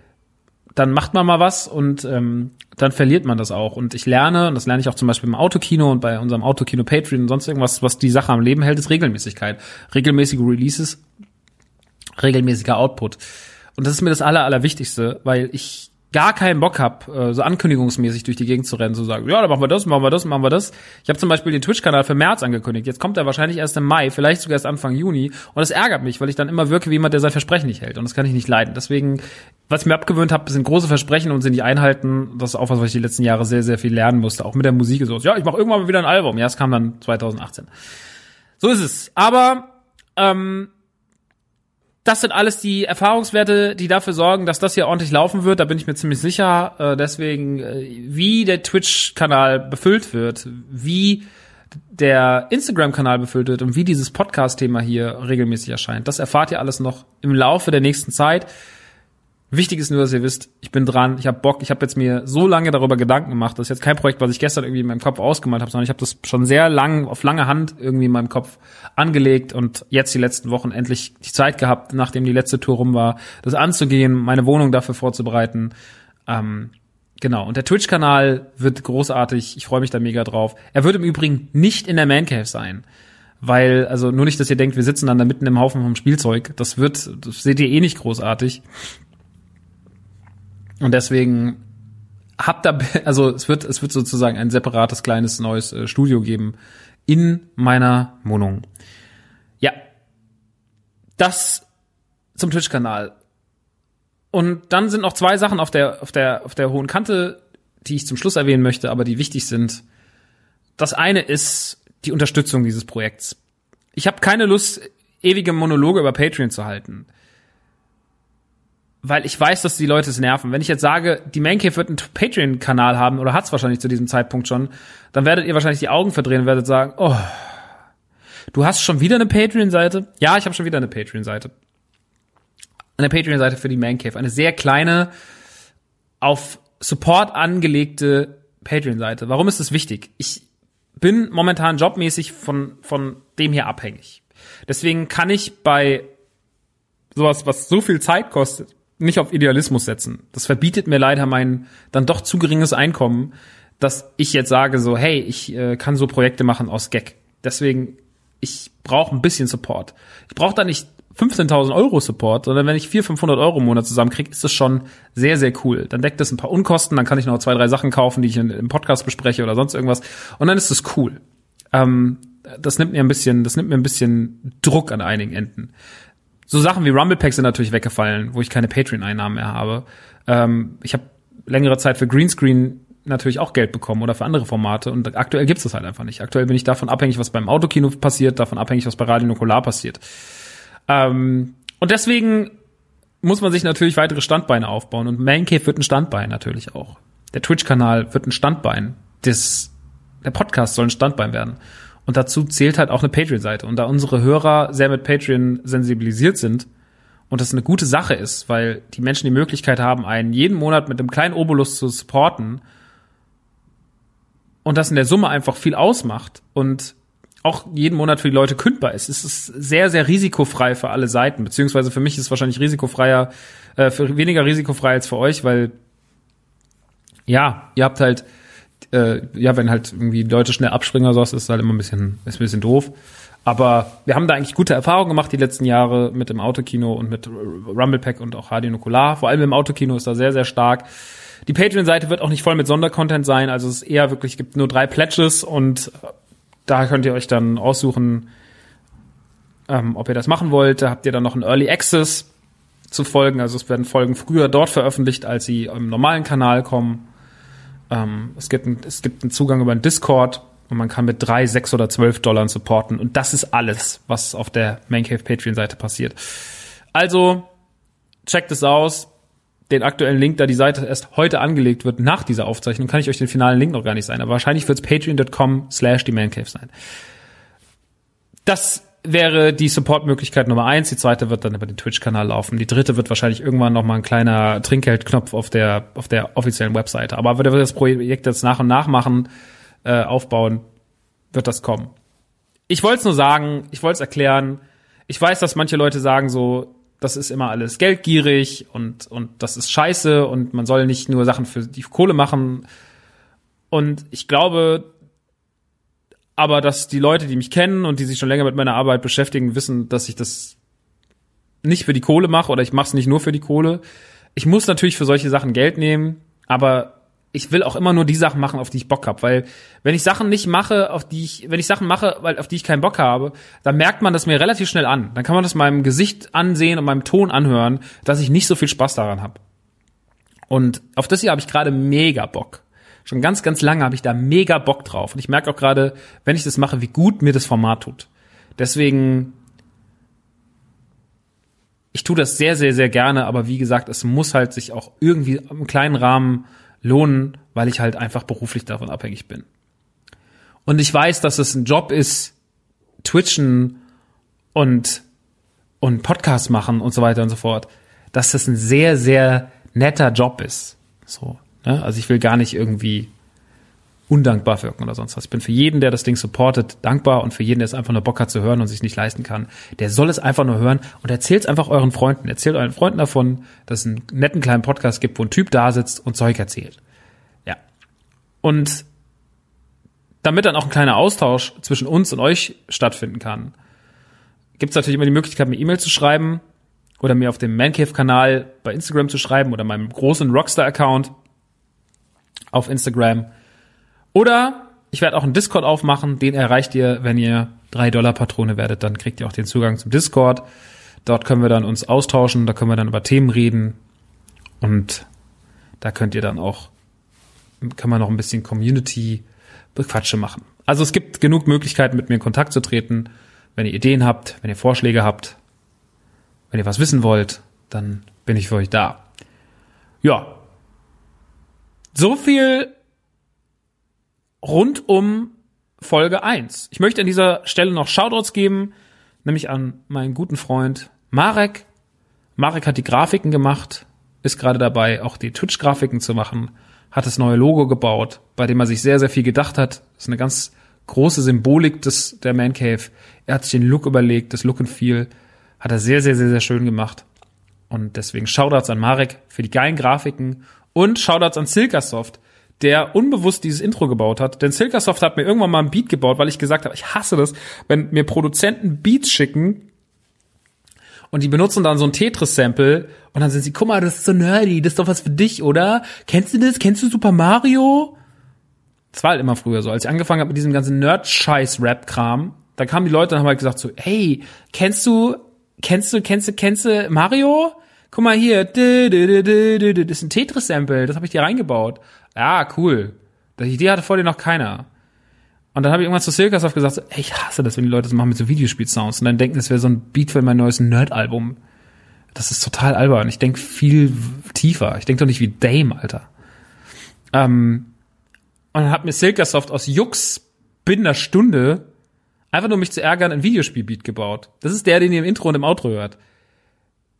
dann macht man mal was und ähm, dann verliert man das auch. Und ich lerne, und das lerne ich auch zum Beispiel im Autokino und bei unserem Autokino Patreon und sonst irgendwas, was die Sache am Leben hält, ist Regelmäßigkeit. Regelmäßige Releases, regelmäßiger Output. Und das ist mir das Aller, Allerwichtigste, weil ich gar keinen Bock hab, äh, so ankündigungsmäßig durch die Gegend zu rennen, zu sagen, ja, dann machen wir das, machen wir das, machen wir das. Ich habe zum Beispiel den Twitch-Kanal für März angekündigt. Jetzt kommt er wahrscheinlich erst im Mai, vielleicht sogar erst Anfang Juni. Und das ärgert mich, weil ich dann immer wirke wie jemand, der sein Versprechen nicht hält. Und das kann ich nicht leiden. Deswegen, was ich mir abgewöhnt habe, sind große Versprechen und sie nicht einhalten. Das ist auch was, was ich die letzten Jahre sehr, sehr viel lernen musste. Auch mit der Musik. So, ja, ich mache irgendwann mal wieder ein Album. Ja, es kam dann 2018. So ist es. Aber ähm, das sind alles die Erfahrungswerte, die dafür sorgen, dass das hier ordentlich laufen wird. Da bin ich mir ziemlich sicher. Äh, deswegen, äh, wie der Twitch-Kanal befüllt wird, wie der Instagram-Kanal befüllt wird und wie dieses Podcast-Thema hier regelmäßig erscheint, das erfahrt ihr alles noch im Laufe der nächsten Zeit. Wichtig ist nur, dass ihr wisst, ich bin dran, ich habe Bock, ich habe jetzt mir so lange darüber Gedanken gemacht. Das ist jetzt kein Projekt, was ich gestern irgendwie in meinem Kopf ausgemalt habe, sondern ich habe das schon sehr lang, auf lange Hand irgendwie in meinem Kopf angelegt und jetzt die letzten Wochen endlich die Zeit gehabt, nachdem die letzte Tour rum war, das anzugehen, meine Wohnung dafür vorzubereiten. Ähm, genau, und der Twitch-Kanal wird großartig, ich freue mich da mega drauf. Er wird im Übrigen nicht in der Man Cave sein weil, also nur nicht, dass ihr denkt, wir sitzen dann da mitten im Haufen vom Spielzeug. Das wird, das seht ihr eh nicht großartig. Und deswegen habt da, also es wird, es wird sozusagen ein separates kleines neues äh, Studio geben in meiner Wohnung. Ja. Das zum Twitch-Kanal. Und dann sind noch zwei Sachen auf der, auf der, auf der hohen Kante, die ich zum Schluss erwähnen möchte, aber die wichtig sind. Das eine ist die Unterstützung dieses Projekts. Ich habe keine Lust, ewige Monologe über Patreon zu halten weil ich weiß, dass die Leute es nerven. Wenn ich jetzt sage, die Mancave wird einen Patreon-Kanal haben oder hat es wahrscheinlich zu diesem Zeitpunkt schon, dann werdet ihr wahrscheinlich die Augen verdrehen und werdet sagen, oh, du hast schon wieder eine Patreon-Seite? Ja, ich habe schon wieder eine Patreon-Seite. Eine Patreon-Seite für die Mancave. Eine sehr kleine, auf Support angelegte Patreon-Seite. Warum ist das wichtig? Ich bin momentan jobmäßig von, von dem hier abhängig. Deswegen kann ich bei sowas, was so viel Zeit kostet, nicht auf Idealismus setzen. Das verbietet mir leider mein dann doch zu geringes Einkommen, dass ich jetzt sage so, hey, ich äh, kann so Projekte machen aus Gag. Deswegen, ich brauche ein bisschen Support. Ich brauche da nicht 15.000 Euro Support, sondern wenn ich 400, 500 Euro im Monat zusammenkriege, ist das schon sehr, sehr cool. Dann deckt das ein paar Unkosten, dann kann ich noch zwei, drei Sachen kaufen, die ich im Podcast bespreche oder sonst irgendwas. Und dann ist das cool. Ähm, das nimmt mir ein bisschen, das nimmt mir ein bisschen Druck an einigen Enden so Sachen wie Rumble Packs sind natürlich weggefallen, wo ich keine Patreon-Einnahmen mehr habe. Ähm, ich habe längere Zeit für Greenscreen natürlich auch Geld bekommen oder für andere Formate und aktuell gibt's das halt einfach nicht. Aktuell bin ich davon abhängig, was beim Autokino passiert, davon abhängig, was bei Radio Nukular passiert. Ähm, und deswegen muss man sich natürlich weitere Standbeine aufbauen und Mancave wird ein Standbein natürlich auch. Der Twitch-Kanal wird ein Standbein. Das, der Podcast soll ein Standbein werden. Und dazu zählt halt auch eine Patreon-Seite. Und da unsere Hörer sehr mit Patreon sensibilisiert sind und das eine gute Sache ist, weil die Menschen die Möglichkeit haben, einen jeden Monat mit einem kleinen Obolus zu supporten und das in der Summe einfach viel ausmacht und auch jeden Monat für die Leute kündbar ist. Es ist sehr, sehr risikofrei für alle Seiten, beziehungsweise für mich ist es wahrscheinlich risikofreier, äh, weniger risikofrei als für euch, weil ja, ihr habt halt äh, ja, wenn halt irgendwie Leute schnell abspringen oder sowas, ist halt immer ein bisschen, ist ein bisschen doof. Aber wir haben da eigentlich gute Erfahrungen gemacht die letzten Jahre mit dem Autokino und mit Rumble Pack und auch Radio Nukular. Vor allem im Autokino ist da sehr, sehr stark. Die Patreon-Seite wird auch nicht voll mit Sondercontent sein, also es ist eher wirklich, gibt nur drei Pledges und da könnt ihr euch dann aussuchen, ähm, ob ihr das machen wollt. Da habt ihr dann noch einen Early Access zu Folgen, also es werden Folgen früher dort veröffentlicht, als sie im normalen Kanal kommen. Ähm, es, gibt es gibt einen Zugang über einen Discord und man kann mit drei, sechs oder zwölf Dollar supporten. Und das ist alles, was auf der Maincave Patreon-Seite passiert. Also, checkt es aus. Den aktuellen Link, da die Seite erst heute angelegt wird, nach dieser Aufzeichnung, kann ich euch den finalen Link noch gar nicht sein. Aber wahrscheinlich wird es patreon.com slash die Mancave sein. Das wäre die Support-Möglichkeit Nummer eins. Die zweite wird dann über den Twitch-Kanal laufen. Die dritte wird wahrscheinlich irgendwann noch mal ein kleiner Trinkgeldknopf auf der auf der offiziellen Webseite. Aber wenn wir das Projekt jetzt nach und nach machen, äh, aufbauen, wird das kommen. Ich wollte es nur sagen, ich wollte es erklären. Ich weiß, dass manche Leute sagen so, das ist immer alles geldgierig und und das ist scheiße und man soll nicht nur Sachen für die Kohle machen. Und ich glaube, aber dass die Leute, die mich kennen und die sich schon länger mit meiner Arbeit beschäftigen, wissen, dass ich das nicht für die Kohle mache oder ich mache es nicht nur für die Kohle. ich muss natürlich für solche Sachen Geld nehmen, aber ich will auch immer nur die Sachen machen, auf die ich Bock habe, weil wenn ich Sachen nicht mache, auf die ich, wenn ich Sachen mache, weil auf die ich keinen Bock habe, dann merkt man das mir relativ schnell an. Dann kann man das meinem Gesicht ansehen und meinem Ton anhören, dass ich nicht so viel Spaß daran habe. Und auf das hier habe ich gerade mega Bock. Schon ganz, ganz lange habe ich da mega Bock drauf. Und ich merke auch gerade, wenn ich das mache, wie gut mir das Format tut. Deswegen, ich tue das sehr, sehr, sehr gerne, aber wie gesagt, es muss halt sich auch irgendwie im kleinen Rahmen lohnen, weil ich halt einfach beruflich davon abhängig bin. Und ich weiß, dass es ein Job ist, Twitchen und, und Podcast machen und so weiter und so fort, dass das ein sehr, sehr netter Job ist. So, ne? Also ich will gar nicht irgendwie undankbar wirken oder sonst was. Ich bin für jeden, der das Ding supportet, dankbar und für jeden, der es einfach nur Bock hat zu hören und sich nicht leisten kann, der soll es einfach nur hören und erzählt es einfach euren Freunden. Erzählt euren Freunden davon, dass es einen netten kleinen Podcast gibt, wo ein Typ da sitzt und Zeug erzählt. Ja. Und damit dann auch ein kleiner Austausch zwischen uns und euch stattfinden kann, gibt es natürlich immer die Möglichkeit, mir E-Mail zu schreiben oder mir auf dem Mancave-Kanal bei Instagram zu schreiben oder meinem großen Rockstar-Account auf Instagram oder ich werde auch einen Discord aufmachen, den erreicht ihr, wenn ihr drei Dollar Patrone werdet, dann kriegt ihr auch den Zugang zum Discord. Dort können wir dann uns austauschen, da können wir dann über Themen reden und da könnt ihr dann auch, kann man noch ein bisschen Community Bequatsche machen. Also es gibt genug Möglichkeiten, mit mir in Kontakt zu treten. Wenn ihr Ideen habt, wenn ihr Vorschläge habt, wenn ihr was wissen wollt, dann bin ich für euch da. Ja. So viel rund um Folge 1. Ich möchte an dieser Stelle noch Shoutouts geben, nämlich an meinen guten Freund Marek. Marek hat die Grafiken gemacht, ist gerade dabei, auch die Twitch-Grafiken zu machen, hat das neue Logo gebaut, bei dem er sich sehr, sehr viel gedacht hat. Das ist eine ganz große Symbolik des, der Man Cave. Er hat sich den Look überlegt, das Look and Feel hat er sehr, sehr, sehr, sehr schön gemacht. Und deswegen Shoutouts an Marek für die geilen Grafiken und Shoutouts an Silkasoft, der unbewusst dieses Intro gebaut hat. Denn Silkasoft hat mir irgendwann mal ein Beat gebaut, weil ich gesagt habe, ich hasse das, wenn mir Produzenten Beats schicken und die benutzen dann so ein Tetris-Sample und dann sind sie, guck mal, das ist so nerdy, das ist doch was für dich, oder? Kennst du das? Kennst du Super Mario? Das war halt immer früher so. Als ich angefangen habe mit diesem ganzen Nerd-Scheiß-Rap-Kram, da kamen die Leute und haben halt gesagt so, hey, kennst du, kennst du, kennst du, kennst du Mario? Guck mal hier, das ist ein Tetris-Sample, das habe ich dir reingebaut. Ja, cool. Die Idee hatte vor dir noch keiner. Und dann habe ich irgendwann zu Silkasoft gesagt, so, ey, ich hasse das, wenn die Leute das machen mit so Videospiel-Sounds und dann denken, das wäre so ein Beat für mein neues Nerd-Album. Das ist total albern. Ich denke viel tiefer. Ich denke doch nicht wie Dame, Alter. Ähm, und dann hat mir Silkasoft aus Jux binnen einer Stunde einfach nur mich zu ärgern ein Videospielbeat gebaut. Das ist der, den ihr im Intro und im Outro hört.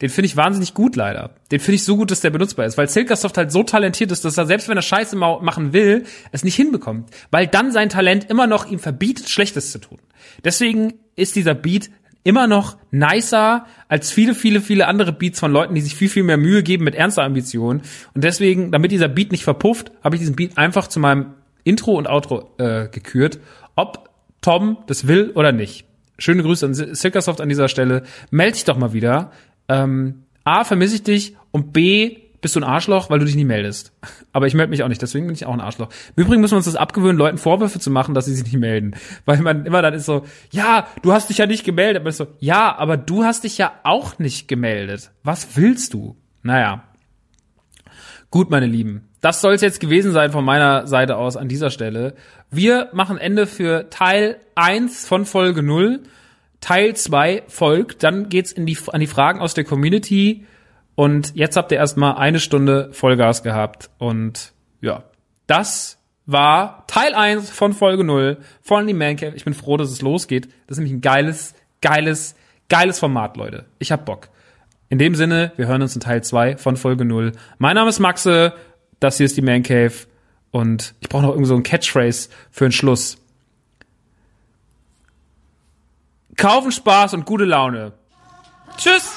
Den finde ich wahnsinnig gut leider. Den finde ich so gut, dass der benutzbar ist, weil Silkasoft halt so talentiert ist, dass er selbst wenn er Scheiße machen will, es nicht hinbekommt, weil dann sein Talent immer noch ihm verbietet, Schlechtes zu tun. Deswegen ist dieser Beat immer noch nicer als viele, viele, viele andere Beats von Leuten, die sich viel, viel mehr Mühe geben mit ernster Ambition. Und deswegen, damit dieser Beat nicht verpufft, habe ich diesen Beat einfach zu meinem Intro und Outro äh, gekürt, ob Tom das will oder nicht. Schöne Grüße an Silkasoft an dieser Stelle. Meld dich doch mal wieder ähm, A, vermisse ich dich und B, bist du ein Arschloch, weil du dich nie meldest. Aber ich melde mich auch nicht, deswegen bin ich auch ein Arschloch. Im Übrigen müssen wir uns das abgewöhnen, Leuten Vorwürfe zu machen, dass sie sich nicht melden. Weil man immer dann ist so, ja, du hast dich ja nicht gemeldet. Aber ist so, ja, aber du hast dich ja auch nicht gemeldet. Was willst du? Naja. Gut, meine Lieben. Das soll es jetzt gewesen sein von meiner Seite aus an dieser Stelle. Wir machen Ende für Teil 1 von Folge 0. Teil 2 folgt, dann geht's in die, an die Fragen aus der Community und jetzt habt ihr erstmal eine Stunde Vollgas gehabt und ja, das war Teil 1 von Folge 0 von die Mancave. Ich bin froh, dass es losgeht. Das ist nämlich ein geiles, geiles, geiles Format, Leute. Ich hab Bock. In dem Sinne, wir hören uns in Teil 2 von Folge 0. Mein Name ist Maxe, das hier ist die Man Cave und ich brauche noch irgend so ein Catchphrase für einen Schluss. Kaufen Spaß und gute Laune. Tschüss!